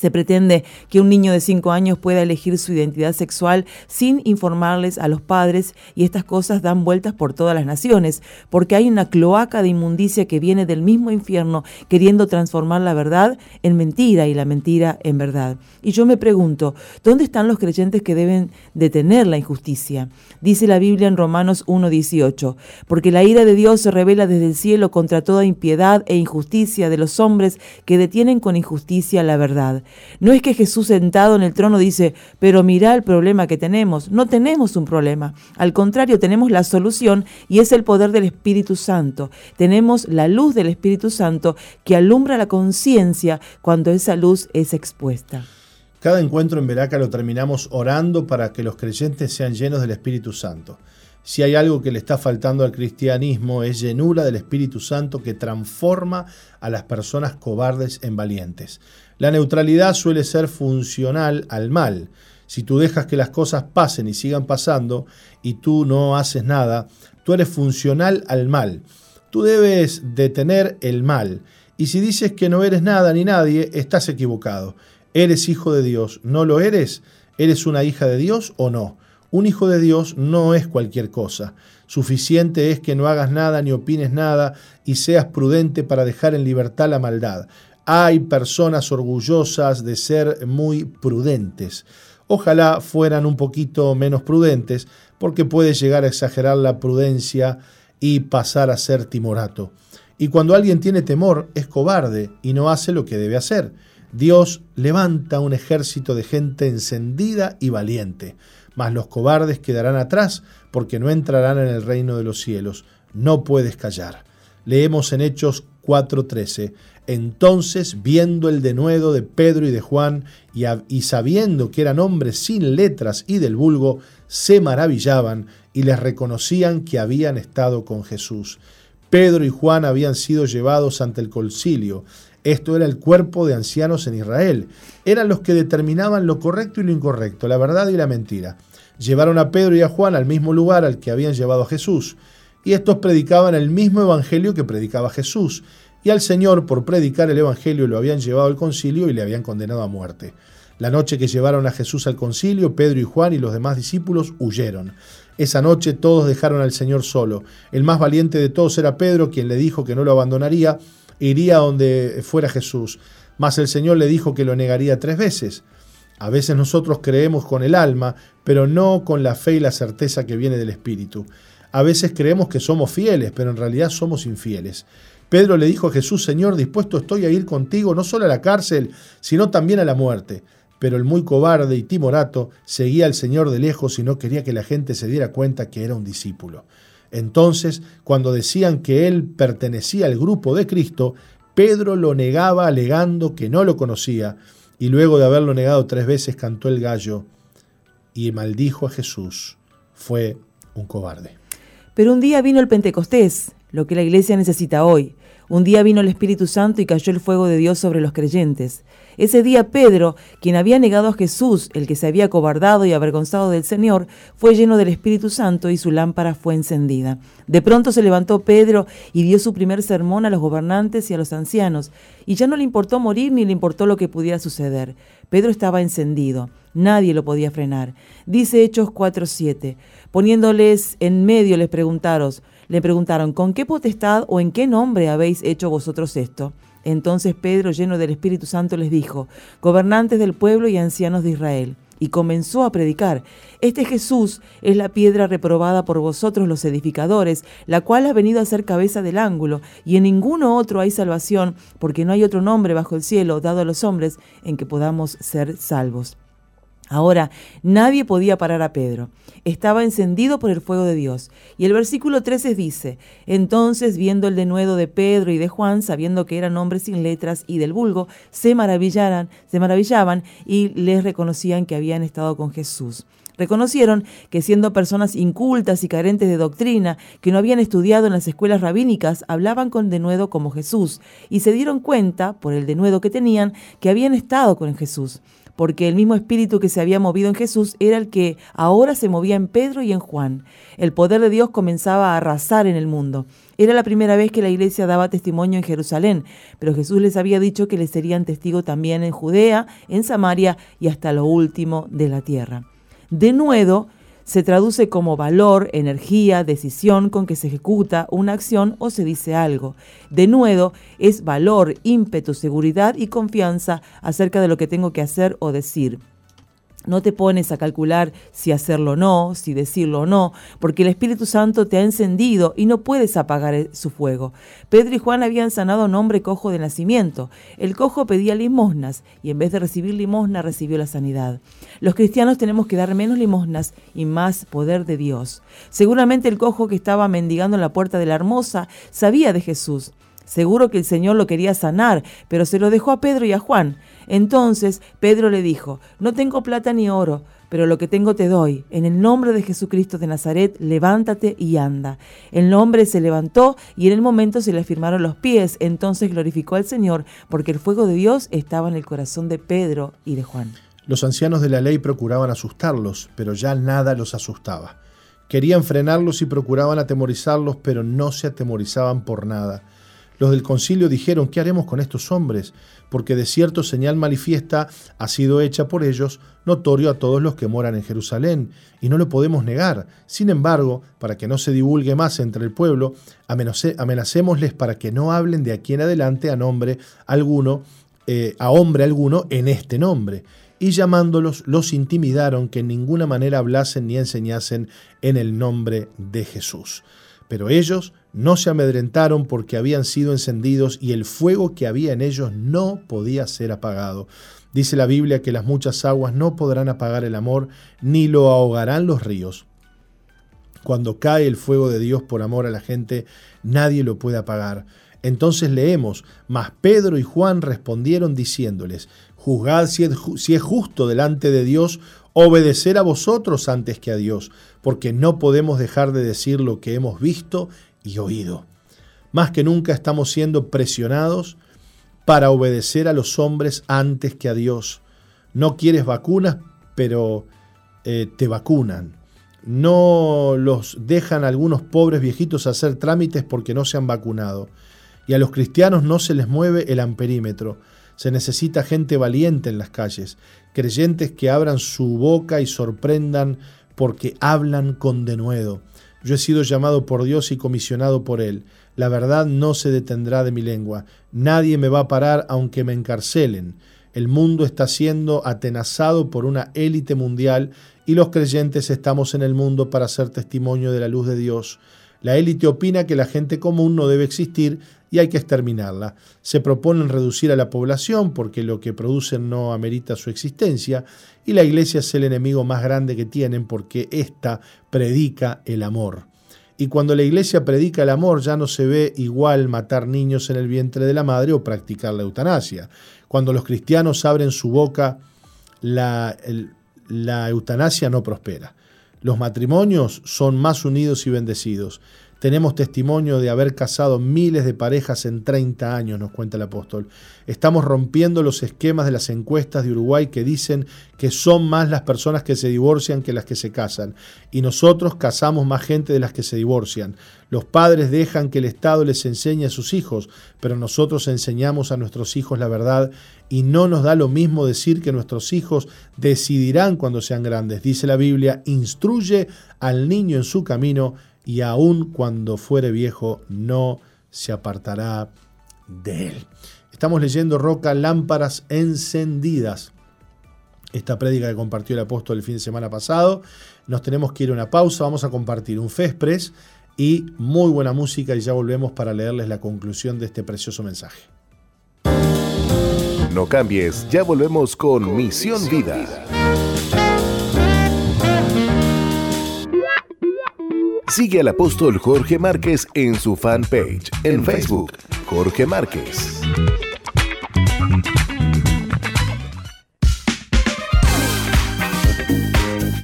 Se pretende que un niño de 5 años pueda elegir su identidad sexual sin informarles a los padres y estas cosas dan vueltas por todas las naciones, porque hay una cloaca de inmundicia que viene del mismo infierno queriendo transformar la verdad en mentira y la mentira en verdad. Y yo me pregunto, ¿dónde están los creyentes que deben detener la injusticia? Dice la Biblia en Romanos 1.18, porque la ira de Dios se revela desde el cielo contra toda impiedad e injusticia de los hombres que detienen con injusticia la verdad. No es que Jesús sentado en el trono dice, pero mira el problema que tenemos. No tenemos un problema. Al contrario, tenemos la solución y es el poder del Espíritu Santo. Tenemos la luz del Espíritu Santo que alumbra la conciencia cuando esa luz es expuesta. Cada encuentro en Veraca lo terminamos orando para que los creyentes sean llenos del Espíritu Santo. Si hay algo que le está faltando al cristianismo es llenura del Espíritu Santo que transforma a las personas cobardes en valientes. La neutralidad suele ser funcional al mal. Si tú dejas que las cosas pasen y sigan pasando y tú no haces nada, tú eres funcional al mal. Tú debes detener el mal. Y si dices que no eres nada ni nadie, estás equivocado. ¿Eres hijo de Dios? ¿No lo eres? ¿Eres una hija de Dios o no? Un hijo de Dios no es cualquier cosa. Suficiente es que no hagas nada ni opines nada y seas prudente para dejar en libertad la maldad. Hay personas orgullosas de ser muy prudentes. Ojalá fueran un poquito menos prudentes, porque puede llegar a exagerar la prudencia y pasar a ser timorato. Y cuando alguien tiene temor, es cobarde y no hace lo que debe hacer. Dios levanta un ejército de gente encendida y valiente, mas los cobardes quedarán atrás porque no entrarán en el reino de los cielos. No puedes callar. Leemos en Hechos 4:13, entonces, viendo el denuedo de Pedro y de Juan, y, sabiendo que eran hombres sin letras y del vulgo, se maravillaban y les reconocían que habían estado con Jesús. Pedro y Juan habían sido llevados ante el concilio. Esto era el cuerpo de ancianos en Israel. Eran los que determinaban lo correcto y lo incorrecto, la verdad y la mentira. Llevaron a Pedro y a Juan al mismo lugar al que habían llevado a Jesús. Y estos predicaban el mismo evangelio que predicaba Jesús y al Señor por predicar el Evangelio lo habían llevado al concilio y le habían condenado a muerte. La noche que llevaron a Jesús al concilio, Pedro y Juan y los demás discípulos huyeron. Esa noche todos dejaron al Señor solo. El más valiente de todos era Pedro, quien le dijo que no lo abandonaría e iría donde fuera Jesús. Mas el Señor le dijo que lo negaría tres veces. A veces nosotros creemos con el alma, pero no con la fe y la certeza que viene del Espíritu. A veces creemos que somos fieles, pero en realidad somos infieles. Pedro le dijo a Jesús, Señor, dispuesto estoy a ir contigo no solo a la cárcel, sino también a la muerte. Pero el muy cobarde y timorato seguía al Señor de lejos y no quería que la gente se diera cuenta que era un discípulo. Entonces, cuando decían que él pertenecía al grupo de Cristo, Pedro lo negaba alegando que no lo conocía, y luego de haberlo negado tres veces cantó el gallo y maldijo a Jesús. Fue un cobarde. Pero un día vino el Pentecostés, lo que la iglesia necesita hoy, un día vino el Espíritu Santo y cayó el fuego de Dios sobre los creyentes. Ese día Pedro, quien había negado a Jesús, el que se había cobardado y avergonzado del Señor, fue lleno del Espíritu Santo y su lámpara fue encendida. De pronto se levantó Pedro y dio su primer sermón a los gobernantes y a los ancianos, y ya no le importó morir ni le importó lo que pudiera suceder. Pedro estaba encendido, nadie lo podía frenar. Dice Hechos 4:7, poniéndoles en medio les preguntaron, le preguntaron, ¿con qué potestad o en qué nombre habéis hecho vosotros esto? Entonces Pedro, lleno del Espíritu Santo, les dijo, gobernantes del pueblo y ancianos de Israel, y comenzó a predicar, Este Jesús es la piedra reprobada por vosotros los edificadores, la cual ha venido a ser cabeza del ángulo, y en ninguno otro hay salvación, porque no hay otro nombre bajo el cielo dado a los hombres en que podamos ser salvos. Ahora, nadie podía parar a Pedro. Estaba encendido por el fuego de Dios. Y el versículo 13 dice, entonces viendo el denuedo de Pedro y de Juan, sabiendo que eran hombres sin letras y del vulgo, se maravillaran, se maravillaban y les reconocían que habían estado con Jesús. Reconocieron que siendo personas incultas y carentes de doctrina, que no habían estudiado en las escuelas rabínicas, hablaban con denuedo como Jesús, y se dieron cuenta, por el denuedo que tenían, que habían estado con Jesús. Porque el mismo espíritu que se había movido en Jesús era el que ahora se movía en Pedro y en Juan. El poder de Dios comenzaba a arrasar en el mundo. Era la primera vez que la iglesia daba testimonio en Jerusalén, pero Jesús les había dicho que les serían testigo también en Judea, en Samaria y hasta lo último de la tierra. De nuevo, se traduce como valor, energía, decisión con que se ejecuta una acción o se dice algo. De nuevo, es valor, ímpetu, seguridad y confianza acerca de lo que tengo que hacer o decir. No te pones a calcular si hacerlo o no, si decirlo o no, porque el Espíritu Santo te ha encendido y no puedes apagar e-, su fuego. Pedro y Juan habían sanado a un hombre cojo de nacimiento. El cojo pedía limosnas y en vez de recibir limosna recibió la sanidad. Los cristianos tenemos que dar menos limosnas y más poder de Dios. Seguramente el cojo que estaba mendigando en la puerta de la hermosa sabía de Jesús. Seguro que el Señor lo quería sanar, pero se lo dejó a Pedro y a Juan. Entonces Pedro le dijo, no tengo plata ni oro, pero lo que tengo te doy. En el nombre de Jesucristo de Nazaret, levántate y anda. El hombre se levantó y en el momento se le firmaron los pies. Entonces glorificó al Señor, porque el fuego de Dios estaba en el corazón de Pedro y de Juan. Los ancianos de la ley procuraban asustarlos, pero ya nada los asustaba. Querían frenarlos y procuraban atemorizarlos, pero no se atemorizaban por nada. Los del concilio dijeron, ¿qué haremos con estos hombres? Porque de cierto señal manifiesta ha sido hecha por ellos, notorio a todos los que moran en Jerusalén, y no lo podemos negar. Sin embargo, para que no se divulgue más entre el pueblo, amenacémosles para que no hablen de aquí en adelante a nombre alguno, eh, a hombre alguno en este nombre. Y llamándolos, los intimidaron que en ninguna manera hablasen ni enseñasen en el nombre de Jesús. Pero ellos no se amedrentaron porque habían sido encendidos y el fuego que había en ellos no podía ser apagado. Dice la Biblia que las muchas aguas no podrán apagar el amor, ni lo ahogarán los ríos. Cuando cae el fuego de Dios por amor a la gente, nadie lo puede apagar. Entonces leemos, mas Pedro y Juan respondieron diciéndoles, juzgad si es, si es justo delante de Dios obedecer a vosotros antes que a Dios, porque no podemos dejar de decir lo que hemos visto y oído. Más que nunca estamos siendo presionados para obedecer a los hombres antes que a Dios. No quieres vacunas, pero eh, te vacunan. No los dejan algunos pobres viejitos hacer trámites porque no se han vacunado. Y a los cristianos no se les mueve el amperímetro. Se necesita gente valiente en las calles, creyentes que abran su boca y sorprendan porque hablan con denuedo. Yo he sido llamado por Dios y comisionado por Él. La verdad no se detendrá de mi lengua. Nadie me va a parar aunque me encarcelen. El mundo está siendo atenazado por una élite mundial y los creyentes estamos en el mundo para ser testimonio de la luz de Dios. La élite opina que la gente común no debe existir y hay que exterminarla. Se proponen reducir a la población porque lo que producen no amerita su existencia y la iglesia es el enemigo más grande que tienen porque ésta predica el amor. Y cuando la iglesia predica el amor ya no se ve igual matar niños en el vientre de la madre o practicar la eutanasia. Cuando los cristianos abren su boca, la, la eutanasia no prospera. Los matrimonios son más unidos y bendecidos. Tenemos testimonio de haber casado miles de parejas en 30 años, nos cuenta el apóstol. Estamos rompiendo los esquemas de las encuestas de Uruguay que dicen que son más las personas que se divorcian que las que se casan. Y nosotros casamos más gente de las que se divorcian. Los padres dejan que el Estado les enseñe a sus hijos, pero nosotros enseñamos a nuestros hijos la verdad y no nos da lo mismo decir que nuestros hijos decidirán cuando sean grandes. Dice la Biblia, instruye al niño en su camino y aun cuando fuere viejo no se apartará de él. Estamos leyendo Roca Lámparas Encendidas. Esta prédica que compartió el apóstol el fin de semana pasado. Nos tenemos que ir a una pausa. Vamos a compartir un Fespres y muy buena música y ya volvemos para leerles la conclusión de este precioso mensaje. No cambies, ya volvemos con, Misión, Vida. Sigue al apóstol Jorge Márquez en su fanpage en Facebook, Jorge Márquez.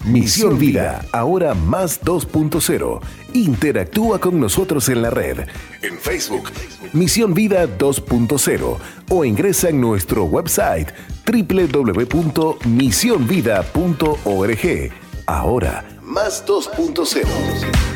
Misión Vida, ahora más 2.0. Interactúa con nosotros en la red, en Facebook, Misión Vida 2.0 o ingresa en nuestro website www.misionvida.org. Ahora, más 2.0.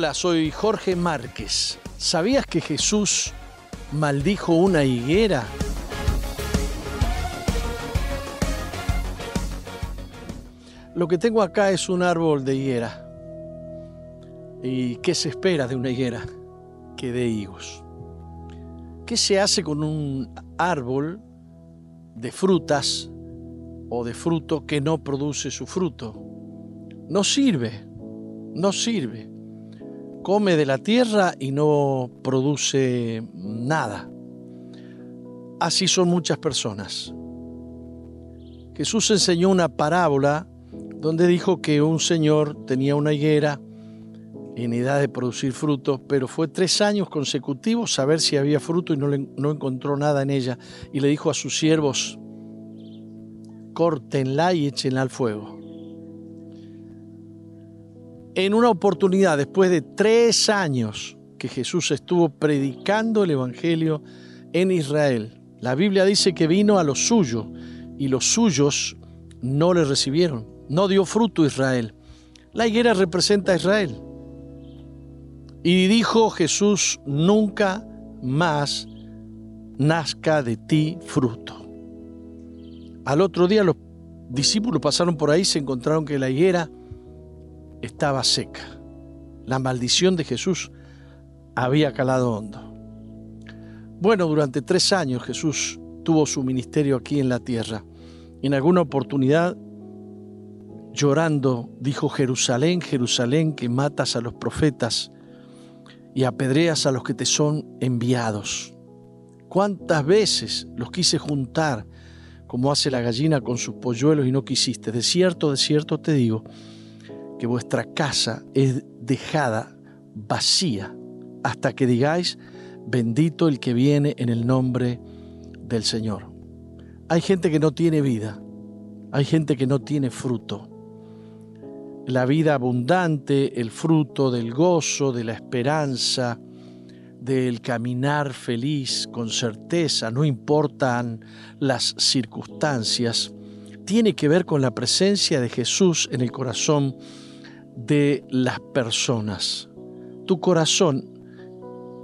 Hola, soy Jorge Márquez. ¿Sabías que Jesús maldijo una higuera? Lo que tengo acá es un árbol de higuera. ¿Y qué se espera de una higuera? Que dé higos. ¿Qué se hace con un árbol de frutas o de fruto que no produce su fruto? No sirve, no sirve come de la tierra y no produce nada. Así son muchas personas. Jesús enseñó una parábola donde dijo que un señor tenía una higuera en edad de producir frutos, pero fue tres años consecutivos a ver si había fruto y no, no encontró nada en ella. Y le dijo a sus siervos, córtenla y échenla al fuego en una oportunidad, después de tres años que Jesús estuvo predicando el Evangelio en Israel, la Biblia dice que vino a los suyos y los suyos no le recibieron. No dio fruto Israel. La higuera representa a Israel. Y dijo Jesús, nunca más nazca de ti fruto. Al otro día los discípulos pasaron por ahí, se encontraron que la higuera estaba seca. La maldición de Jesús había calado hondo. Bueno, durante tres años Jesús tuvo su ministerio aquí en la tierra. En alguna oportunidad, llorando, dijo, Jerusalén, Jerusalén, que matas a los profetas y apedreas a los que te son enviados. ¿Cuántas veces los quise juntar como hace la gallina con sus polluelos y no quisiste? De cierto, de cierto te digo, que vuestra casa es dejada vacía hasta que digáis, bendito el que viene en el nombre del Señor. Hay gente que no tiene vida, hay gente que no tiene fruto. La vida abundante, el fruto del gozo, de la esperanza, del caminar feliz, con certeza, no importan las circunstancias, tiene que ver con la presencia de Jesús en el corazón de las personas. ¿Tu corazón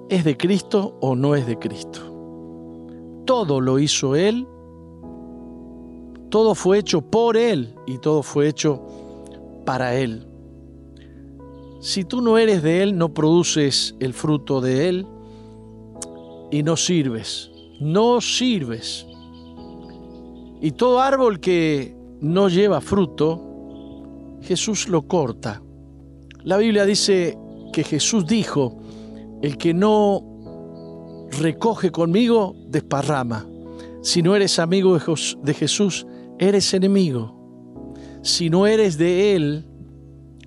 es de Cristo o no es de Cristo? Todo lo hizo Él, todo fue hecho por Él y todo fue hecho para Él. Si tú no eres de Él, no produces el fruto de Él y no sirves, no sirves. Y todo árbol que no lleva fruto, Jesús lo corta. La Biblia dice que Jesús dijo, el que no recoge conmigo, desparrama. Si no eres amigo de Jesús, eres enemigo. Si no eres de Él,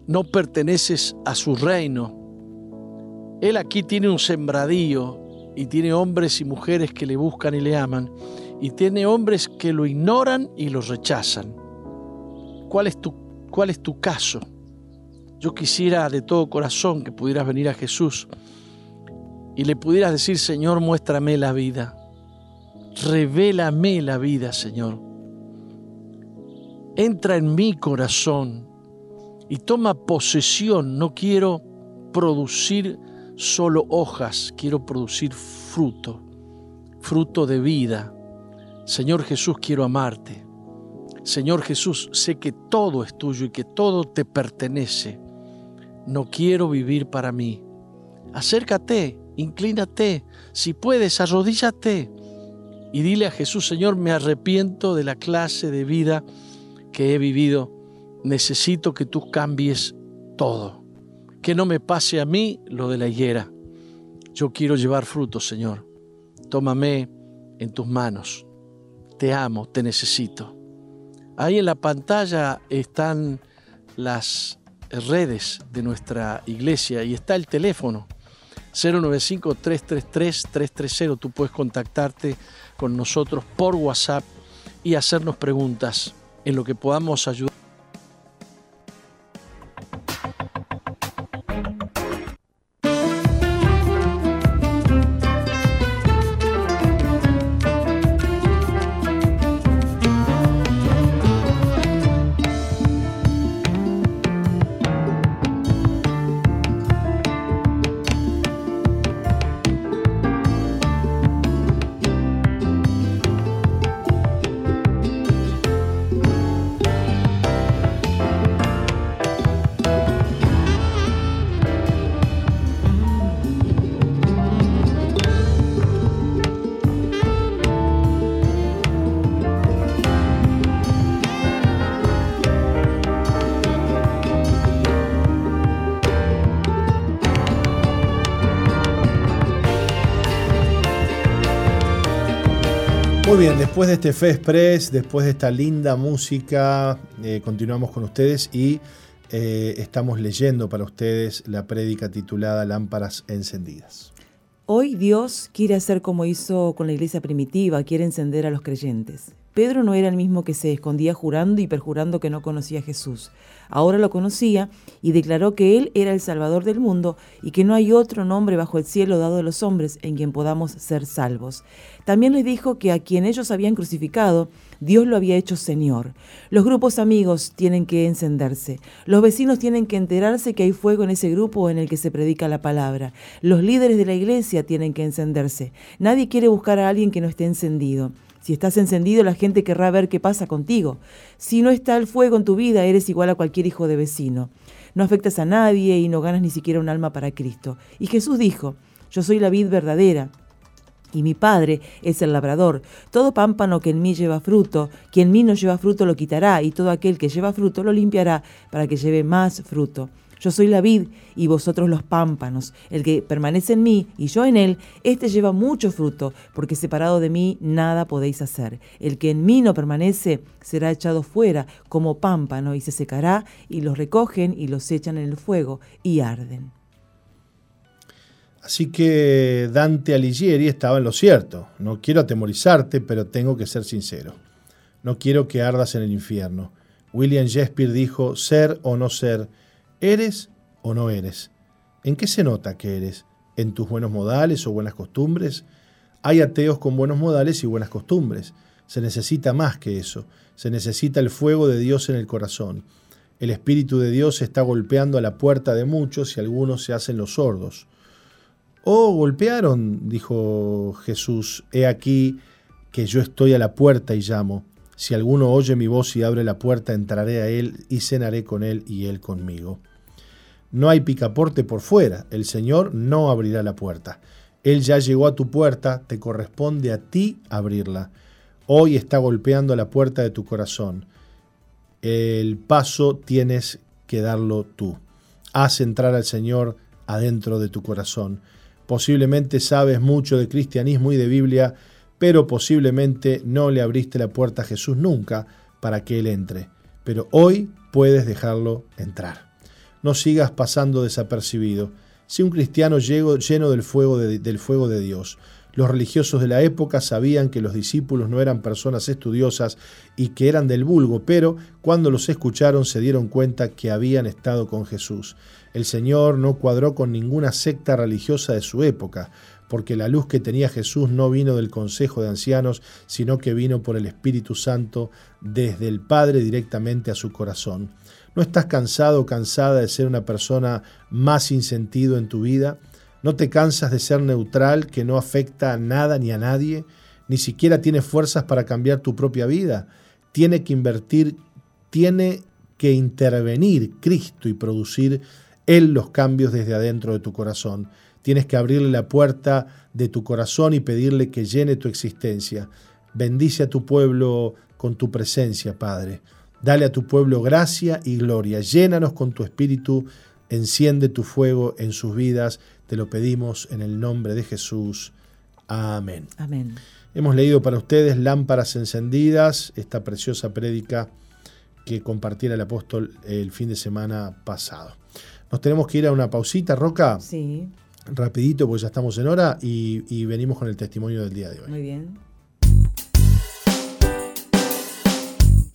no perteneces a su reino. Él aquí tiene un sembradío y tiene hombres y mujeres que le buscan y le aman, y tiene hombres que lo ignoran y lo rechazan. ¿Cuál es tu ¿Cuál es tu caso? Yo quisiera de todo corazón que pudieras venir a Jesús y le pudieras decir, Señor, muéstrame la vida. Revélame la vida, Señor. Entra en mi corazón y toma posesión. No quiero producir solo hojas, quiero producir fruto, fruto de vida. Señor Jesús, quiero amarte. Señor Jesús, sé que todo es tuyo y que todo te pertenece. No quiero vivir para mí. Acércate, inclínate, si puedes, arrodíllate y dile a Jesús, Señor, me arrepiento de la clase de vida que he vivido. Necesito que tú cambies todo. Que no me pase a mí lo de la higuera. Yo quiero llevar fruto, Señor. Tómame en tus manos. Te amo, te necesito. Ahí en la pantalla están las redes de nuestra iglesia y está el teléfono 095-333-330. Tú puedes contactarte con nosotros por WhatsApp y hacernos preguntas en lo que podamos ayudar. Después de este Fe Express, después de esta linda música, eh, continuamos con ustedes y eh, estamos leyendo para ustedes la prédica titulada Lámparas encendidas. Hoy Dios quiere hacer como hizo con la iglesia primitiva, quiere encender a los creyentes. Pedro no era el mismo que se escondía jurando y perjurando que no conocía a Jesús. Ahora lo conocía y declaró que Él era el Salvador del mundo y que no hay otro nombre bajo el cielo dado a los hombres en quien podamos ser salvos. También les dijo que a quien ellos habían crucificado, Dios lo había hecho Señor. Los grupos amigos tienen que encenderse. Los vecinos tienen que enterarse que hay fuego en ese grupo en el que se predica la palabra. Los líderes de la iglesia tienen que encenderse. Nadie quiere buscar a alguien que no esté encendido. Si estás encendido, la gente querrá ver qué pasa contigo. Si no está el fuego en tu vida, eres igual a cualquier hijo de vecino. No afectas a nadie y no ganas ni siquiera un alma para Cristo. Y Jesús dijo, yo soy la vid verdadera. Y mi Padre es el labrador. Todo pámpano que en mí lleva fruto, quien en mí no lleva fruto lo quitará, y todo aquel que lleva fruto lo limpiará para que lleve más fruto. Yo soy la vid y vosotros los pámpanos. El que permanece en mí y yo en él, éste lleva mucho fruto, porque separado de mí nada podéis hacer. El que en mí no permanece será echado fuera como pámpano y se secará, y los recogen y los echan en el fuego y arden. Así que Dante Alighieri estaba en lo cierto. No quiero atemorizarte, pero tengo que ser sincero. No quiero que ardas en el infierno. William Shakespeare dijo, ser o no ser, ¿Eres o no eres? ¿En qué se nota que eres? ¿En tus buenos modales o buenas costumbres? Hay ateos con buenos modales y buenas costumbres. Se necesita más que eso. Se necesita el fuego de Dios en el corazón. El Espíritu de Dios está golpeando a la puerta de muchos y algunos se hacen los sordos. Oh, golpearon, dijo Jesús, he aquí que yo estoy a la puerta y llamo. Si alguno oye mi voz y abre la puerta, entraré a él y cenaré con él y él conmigo. No hay picaporte por fuera, el Señor no abrirá la puerta. Él ya llegó a tu puerta, te corresponde a ti abrirla. Hoy está golpeando la puerta de tu corazón. El paso tienes que darlo tú. Haz entrar al Señor adentro de tu corazón. Posiblemente sabes mucho de cristianismo y de Biblia, pero posiblemente no le abriste la puerta a Jesús nunca para que Él entre. Pero hoy puedes dejarlo entrar no sigas pasando desapercibido. Sé un cristiano lleno del fuego de, del fuego de Dios. Los religiosos de la época sabían que los discípulos no eran personas estudiosas y que eran del vulgo, pero cuando los escucharon se dieron cuenta que habían estado con Jesús. El Señor no cuadró con ninguna secta religiosa de su época, porque la luz que tenía Jesús no vino del consejo de ancianos, sino que vino por el Espíritu Santo desde el Padre directamente a su corazón. ¿No estás cansado o cansada de ser una persona más sin sentido en tu vida? ¿No te cansas de ser neutral que no afecta a nada ni a nadie? ¿Ni siquiera tienes fuerzas para cambiar tu propia vida? tiene que invertir, tiene que intervenir Cristo y producir Él los cambios desde adentro de tu corazón. Tienes que abrirle la puerta de tu corazón y pedirle que llene tu existencia. Bendice a tu pueblo con tu presencia, Padre. Dale a tu pueblo gracia y gloria. Llénanos con tu espíritu. Enciende tu fuego en sus vidas. Te lo pedimos en el nombre de Jesús. Amén. Amén. Hemos leído para ustedes Lámparas encendidas, esta preciosa prédica que compartiera el apóstol el fin de semana pasado. Nos tenemos que ir a una pausita, Roca. Sí. Rapidito, porque ya estamos en hora y, y venimos con el testimonio del día de hoy. Muy bien.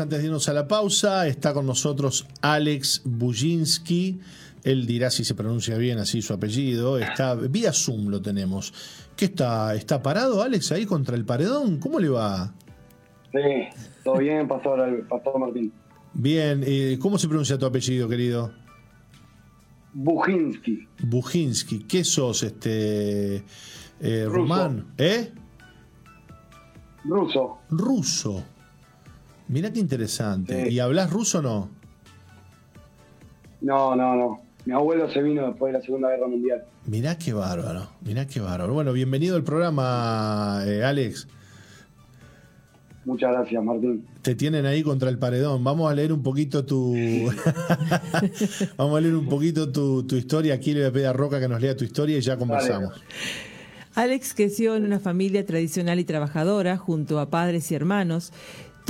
Antes de irnos a la pausa, está con nosotros Alex Bujinski. Él dirá si se pronuncia bien así su apellido. Está vía Zoom lo tenemos. ¿Qué está? ¿Está parado Alex ahí contra el paredón? ¿Cómo le va? Sí, todo bien, pastor, pastor Martín. Bien, eh, ¿cómo se pronuncia tu apellido, querido? Bujinski. Bujinski, ¿qué sos, este eh? ¿Eh? Ruso. Ruso. Mirá qué interesante. ¿Y hablas ruso o no? No, no, no. Mi abuelo se vino después de la Segunda Guerra Mundial. Mirá qué bárbaro, mirá qué bárbaro. Bueno, bienvenido al programa, eh, Alex. Muchas gracias, Martín. Te tienen ahí contra el paredón. Vamos a leer un poquito tu. Vamos a leer un poquito tu, historia. Aquí le voy a pedir a Roca que nos lea tu historia y ya conversamos. Alex creció en una familia tradicional y trabajadora, junto a padres y hermanos.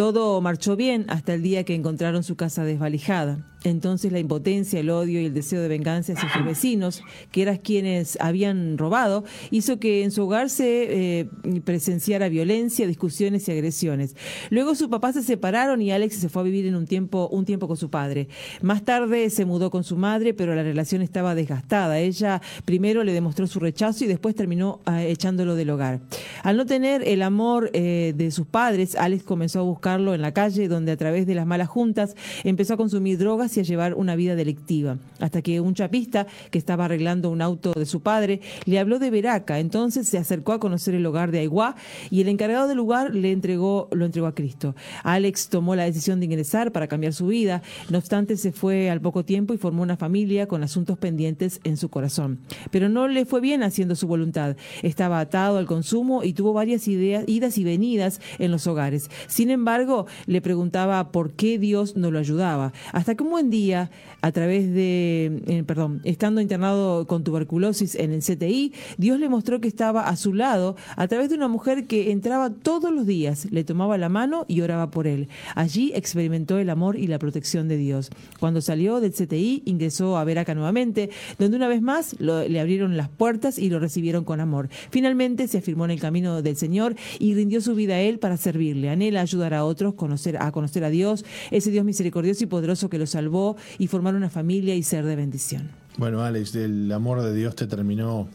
Todo marchó bien hasta el día que encontraron su casa desvalijada. Entonces la impotencia, el odio y el deseo de venganza hacia sus vecinos, que eran quienes habían robado, hizo que en su hogar se eh, presenciara violencia, discusiones y agresiones. Luego sus papás se separaron y Alex se fue a vivir en un tiempo, un tiempo con su padre. Más tarde se mudó con su madre, pero la relación estaba desgastada. Ella primero le demostró su rechazo y después terminó ah, echándolo del hogar. Al no tener el amor eh, de sus padres, Alex comenzó a buscarlo en la calle, donde a través de las malas juntas empezó a consumir drogas a llevar una vida delictiva, hasta que un chapista que estaba arreglando un auto de su padre le habló de Veraca, entonces se acercó a conocer el hogar de Aiguá y el encargado del lugar le entregó, lo entregó a Cristo. Alex tomó la decisión de ingresar para cambiar su vida, no obstante se fue al poco tiempo y formó una familia con asuntos pendientes en su corazón. Pero no le fue bien haciendo su voluntad, estaba atado al consumo y tuvo varias ideas, idas y venidas en los hogares. Sin embargo, le preguntaba por qué Dios no lo ayudaba, hasta que un día, a través de, eh, perdón, estando internado con tuberculosis en el CTI, Dios le mostró que estaba a su lado a través de una mujer que entraba todos los días, le tomaba la mano y oraba por él. Allí experimentó el amor y la protección de Dios. Cuando salió del CTI, ingresó a Veraca nuevamente, donde una vez más le abrieron las puertas y lo recibieron con amor. Finalmente se afirmó en el camino del Señor y rindió su vida a Él para servirle. Anhela ayudar a otros conocer, a conocer a Dios, ese Dios misericordioso y poderoso que lo salvó y formar una familia y ser de bendición. Bueno, Alex, el amor de Dios te terminó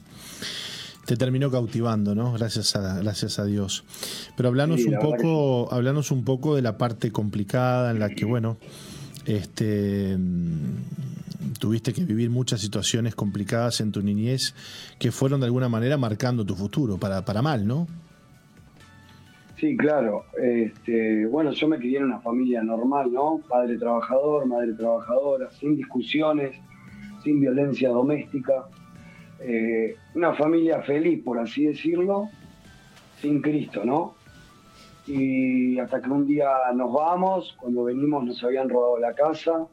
te terminó cautivando, ¿no? Gracias a, gracias a Dios. Pero hablanos un poco, hablanos un poco de la parte complicada en la que, bueno, este, mm, tuviste que vivir muchas situaciones complicadas en tu niñez que fueron de alguna manera marcando tu futuro, para, para mal, ¿no? Sí, claro. Este, bueno, yo me crié en una familia normal, ¿no? Padre trabajador, madre trabajadora, sin discusiones, sin violencia doméstica. Eh, una familia feliz, por así decirlo, sin Cristo, ¿no? Y hasta que un día nos vamos, cuando venimos nos habían robado la casa,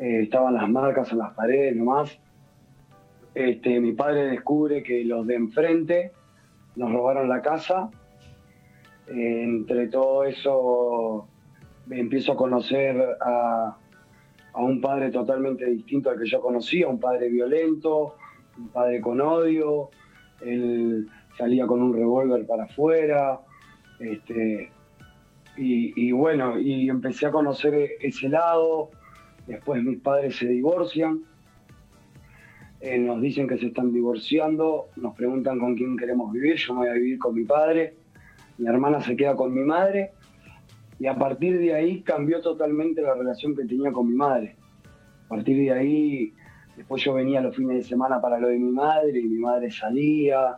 eh, estaban las marcas en las paredes nomás. Este, mi padre descubre que los de enfrente nos robaron la casa. Entre todo eso empiezo a conocer a, a un padre totalmente distinto al que yo conocía, un padre violento, un padre con odio, él salía con un revólver para afuera, este, y, bueno, y empecé a conocer ese lado, después mis padres se divorcian, eh, nos dicen que se están divorciando, nos preguntan con quién queremos vivir, yo me voy a vivir con mi padre, mi hermana se queda con mi madre, y a partir de ahí cambió totalmente la relación que tenía con mi madre. A partir de ahí, después yo venía los fines de semana para lo de mi madre y mi madre salía,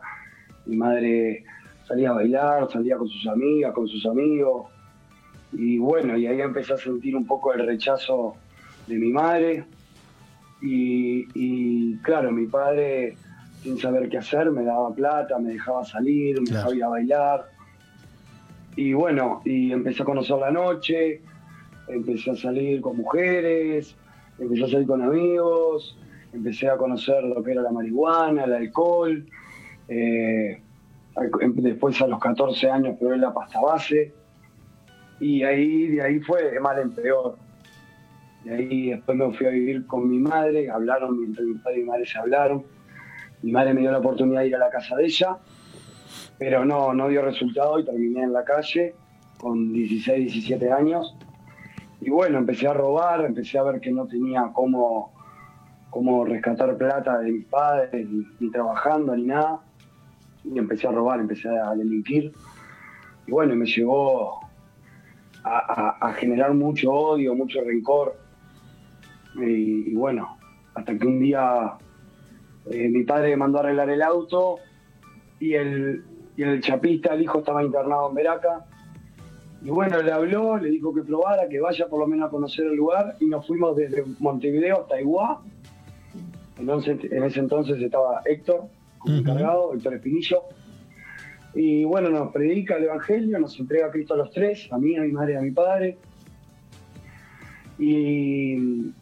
mi madre salía a bailar, salía con sus amigas, con sus amigos. Y bueno, y ahí empecé a sentir un poco el rechazo de mi madre. Y, claro, mi padre, sin saber qué hacer, me daba plata, me dejaba salir, me dejaba ir a bailar. Y bueno, y empecé a conocer la noche, empecé a salir con mujeres, empecé a salir con amigos, empecé a conocer lo que era la marihuana, el alcohol. Eh, después a los 14 años probé la pasta base. Y ahí, de ahí fue de mal en peor. De ahí después me fui a vivir con mi madre, hablaron, entre mi padre y mi madre se hablaron. Mi madre me dio la oportunidad de ir a la casa de ella pero no, no dio resultado y terminé en la calle con 16, 17 años. Y bueno, empecé a robar, empecé a ver que no tenía cómo, cómo rescatar plata de mis padres, ni, trabajando, ni nada. Y empecé a robar, empecé a delinquir. Y bueno, me llevó a, generar mucho odio, mucho rencor. Y, bueno, hasta que un día eh, mi padre mandó a arreglar el auto y el, y el chapista, el hijo estaba internado en Veraca. Y bueno, le habló, le dijo que probara, que vaya por lo menos a conocer el lugar y nos fuimos desde Montevideo hasta Iguá. Entonces, en ese entonces estaba Héctor, como encargado, Héctor Espinillo. Y bueno, nos predica el Evangelio, nos entrega a Cristo a los tres, a mí, a mi madre y a mi padre. Y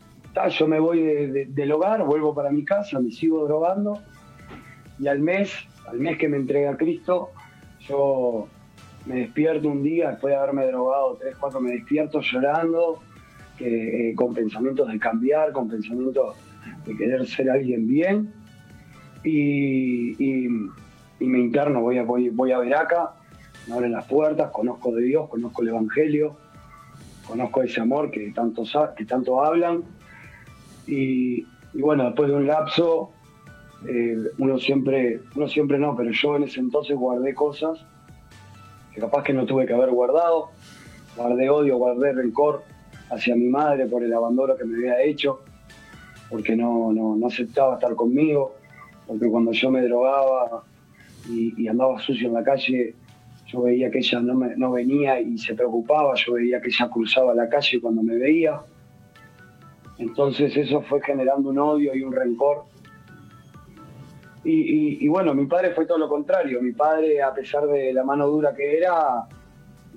yo me voy del hogar, vuelvo para mi casa, me sigo drogando. Y al mes al mes que me entrega a Cristo, yo me despierto un día, después de haberme drogado tres, cuatro, me despierto llorando, eh, con pensamientos de cambiar, con pensamientos de querer ser alguien bien. Y, me interno, voy a, voy, voy a ver acá, me abren las puertas, conozco de Dios, conozco el Evangelio, conozco ese amor que tanto, que tanto hablan. y bueno, después de un lapso eh, uno siempre, uno siempre no, pero yo en ese entonces guardé cosas que capaz que no tuve que haber guardado. Guardé odio, guardé rencor hacia mi madre por el abandono que me había hecho, porque no, no, aceptaba estar conmigo, porque cuando yo me drogaba y, andaba sucio en la calle, yo veía que ella no, no venía y se preocupaba, yo veía que ella cruzaba la calle cuando me veía. Entonces eso fue generando un odio y un rencor y, bueno, mi padre fue todo lo contrario. Mi padre, a pesar de la mano dura que era,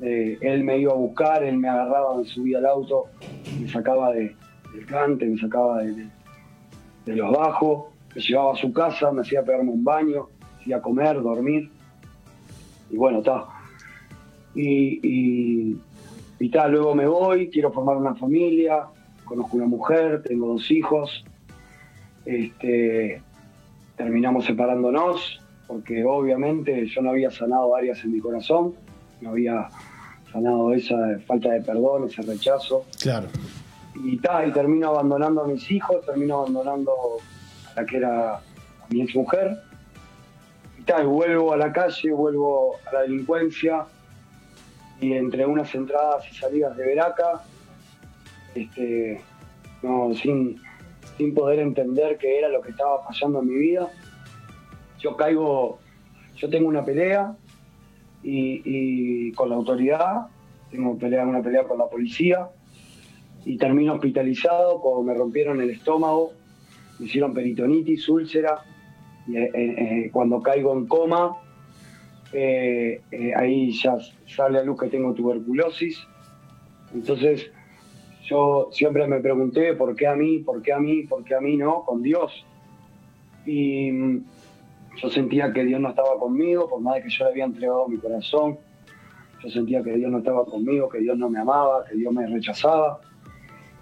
eh, él me iba a buscar, él me agarraba, me subía al auto, me sacaba de, del cante, me sacaba de, los bajos, me llevaba a su casa, me hacía pegarme un baño, me hacía comer, dormir. Y bueno, está. Y, y, tal, luego me voy, quiero formar una familia, conozco una mujer, tengo dos hijos. Este, terminamos separándonos porque obviamente yo no había sanado áreas en mi corazón, no había sanado esa falta de perdón, ese rechazo. Claro. Y tal, y termino abandonando a mis hijos, termino abandonando a la que era mi ex mujer. Y tal, vuelvo a la calle, vuelvo a la delincuencia. Y entre unas entradas y salidas de Veraca, este, no, sin, sin poder entender qué era lo que estaba pasando en mi vida. Yo caigo, yo tengo una pelea y, con la autoridad, tengo pelea, una pelea con la policía y termino hospitalizado porque me rompieron el estómago, me hicieron peritonitis, úlcera, y eh, eh, cuando caigo en coma, eh, ahí ya sale a luz que tengo tuberculosis. Entonces, yo siempre me pregunté por qué a mí, por qué a mí, por qué a mí no, con Dios. Y mm, yo sentía que Dios no estaba conmigo, por más de que yo le había entregado mi corazón. Yo sentía que Dios no estaba conmigo, que Dios no me amaba, que Dios me rechazaba.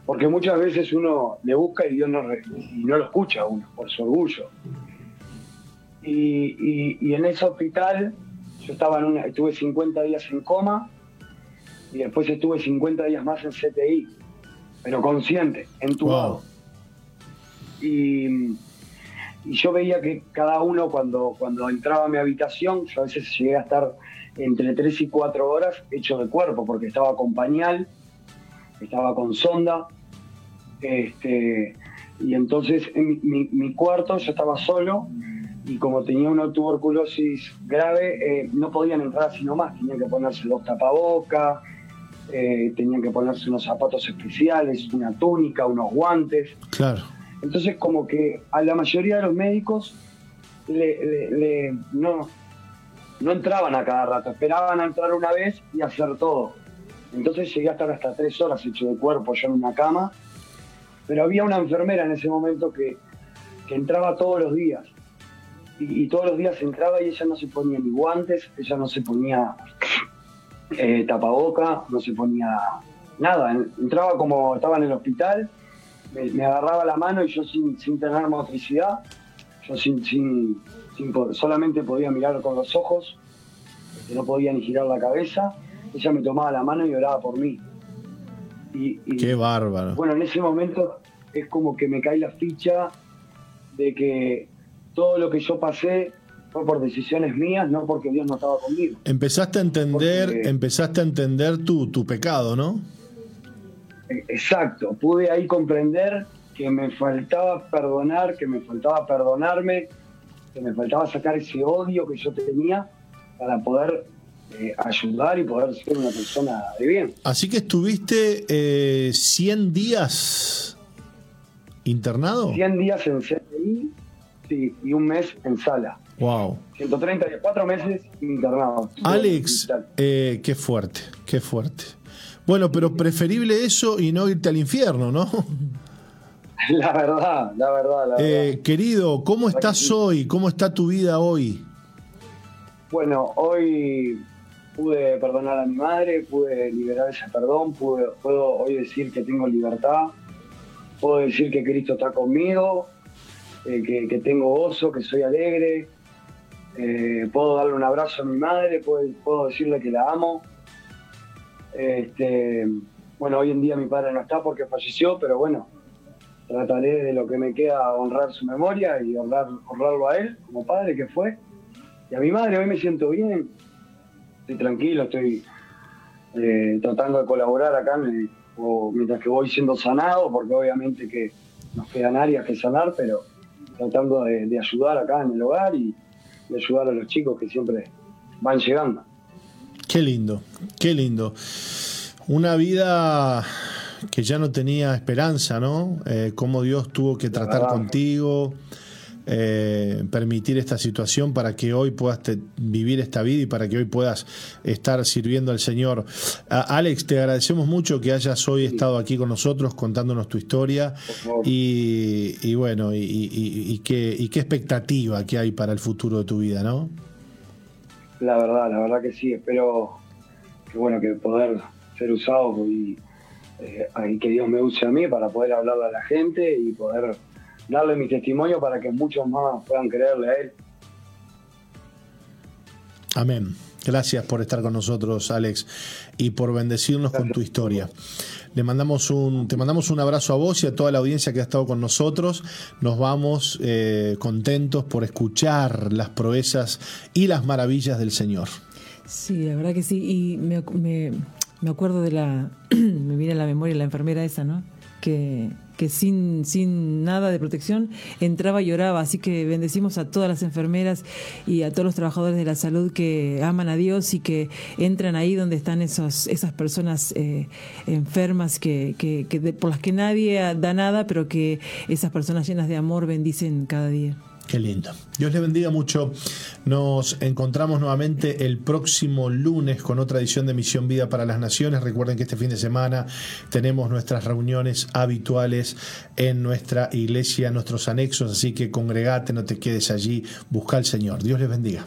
Porque muchas veces uno le busca y Dios no, y no lo escucha a uno, por su orgullo. Y, en ese hospital yo estaba en una, estuve 50 días en coma y después estuve 50 días más en CTI, pero consciente, entubado. Y, y yo veía que cada uno cuando, cuando entraba a mi habitación, yo a veces llegué a estar entre 3 y 4 horas hecho de cuerpo, porque estaba con pañal, estaba con sonda, este, y entonces en mi, cuarto yo estaba solo y como tenía una tuberculosis grave, eh, no podían entrar así nomás, tenían que ponerse dos tapabocas, eh, tenían que ponerse unos zapatos especiales, una túnica, unos guantes. Claro. Entonces como que a la mayoría de los médicos le, no, no entraban a cada rato, esperaban a entrar una vez y hacer todo. Entonces llegué a estar hasta tres horas hecho de cuerpo yo en una cama pero había una enfermera en ese momento que, entraba todos los días. Y, todos los días entraba y ella no se ponía ni guantes, ella no se ponía eh, tapaboca, no se ponía nada. Entraba como estaba en el hospital, me, agarraba la mano y yo sin, tener motricidad, yo sin, sin, solamente podía mirar con los ojos, no podía ni girar la cabeza. Ella me tomaba la mano y oraba por mí. Qué bárbaro. Bueno, en ese momento es como que me cae la ficha de que todo lo que yo pasé fue por decisiones mías, no porque Dios no estaba conmigo. Empezaste a entender, empezaste a entender tu, tu pecado, ¿no? E, exacto, pude ahí comprender que me faltaba perdonar, que me faltaba perdonarme, que me faltaba sacar ese odio que yo tenía para poder eh, ayudar y poder ser una persona de bien. Así que estuviste eh, 100 días internado. 100 días en sí, y un mes en sala. Wow. 134 meses internado. Alex, eh, qué fuerte, qué fuerte. Bueno, pero preferible eso y no irte al infierno, ¿no? La verdad, la verdad, la eh, verdad. Querido, ¿cómo estás hoy? ¿Cómo está tu vida hoy? Bueno, hoy pude perdonar a mi madre, pude liberar ese perdón, puedo hoy decir que tengo libertad, puedo decir que Cristo está conmigo, eh, que, tengo gozo, que soy alegre, eh, puedo darle un abrazo a mi madre, puedo, decirle que la amo. Este, bueno, hoy en día mi padre no está porque falleció, pero bueno, trataré de lo que me queda honrar su memoria y honrar, honrarlo a él como padre que fue. Y a mi madre hoy me siento bien, estoy tranquilo, estoy eh, tratando de colaborar acá mientras que voy siendo sanado, porque obviamente que nos quedan áreas que sanar, pero tratando de, ayudar acá en el hogar y de ayudar a los chicos que siempre van llegando. Qué lindo, qué lindo. Una vida que ya no tenía esperanza, ¿no? Eh, cómo Dios tuvo que tratar contigo, eh, permitir esta situación para que hoy puedas vivir esta vida y para que hoy puedas estar sirviendo al Señor. Alex, te agradecemos mucho que hayas hoy estado aquí con nosotros contándonos tu historia y, bueno, y, qué, y qué expectativa que hay para el futuro de tu vida, ¿no? La verdad, la verdad que sí, espero que bueno que poder ser usado y, eh, y que Dios me use a mí para poder hablarle a la gente y poder darle mi testimonio para que muchos más puedan creerle a Él. Amén. Gracias por estar con nosotros, Alex, y por bendecirnos con tu historia. Le mandamos un, te mandamos un abrazo a vos y a toda la audiencia que ha estado con nosotros. Nos vamos eh, contentos por escuchar las proezas y las maravillas del Señor. Sí, la verdad que sí. Y me me acuerdo de la, me viene a la memoria la enfermera esa, ¿no? Que, que sin, sin nada de protección entraba y lloraba. Así que bendecimos a todas las enfermeras y a todos los trabajadores de la salud que aman a Dios y que entran ahí donde están esos, esas personas eh, enfermas que, que, que por las que nadie da nada, pero que esas personas llenas de amor bendicen cada día. Qué lindo. Dios le bendiga mucho. Nos encontramos nuevamente el próximo lunes con otra edición de Misión Vida para las Naciones. Recuerden que este fin de semana tenemos nuestras reuniones habituales en nuestra iglesia, nuestros anexos, así que congregate, no te quedes allí, busca al Señor. Dios les bendiga.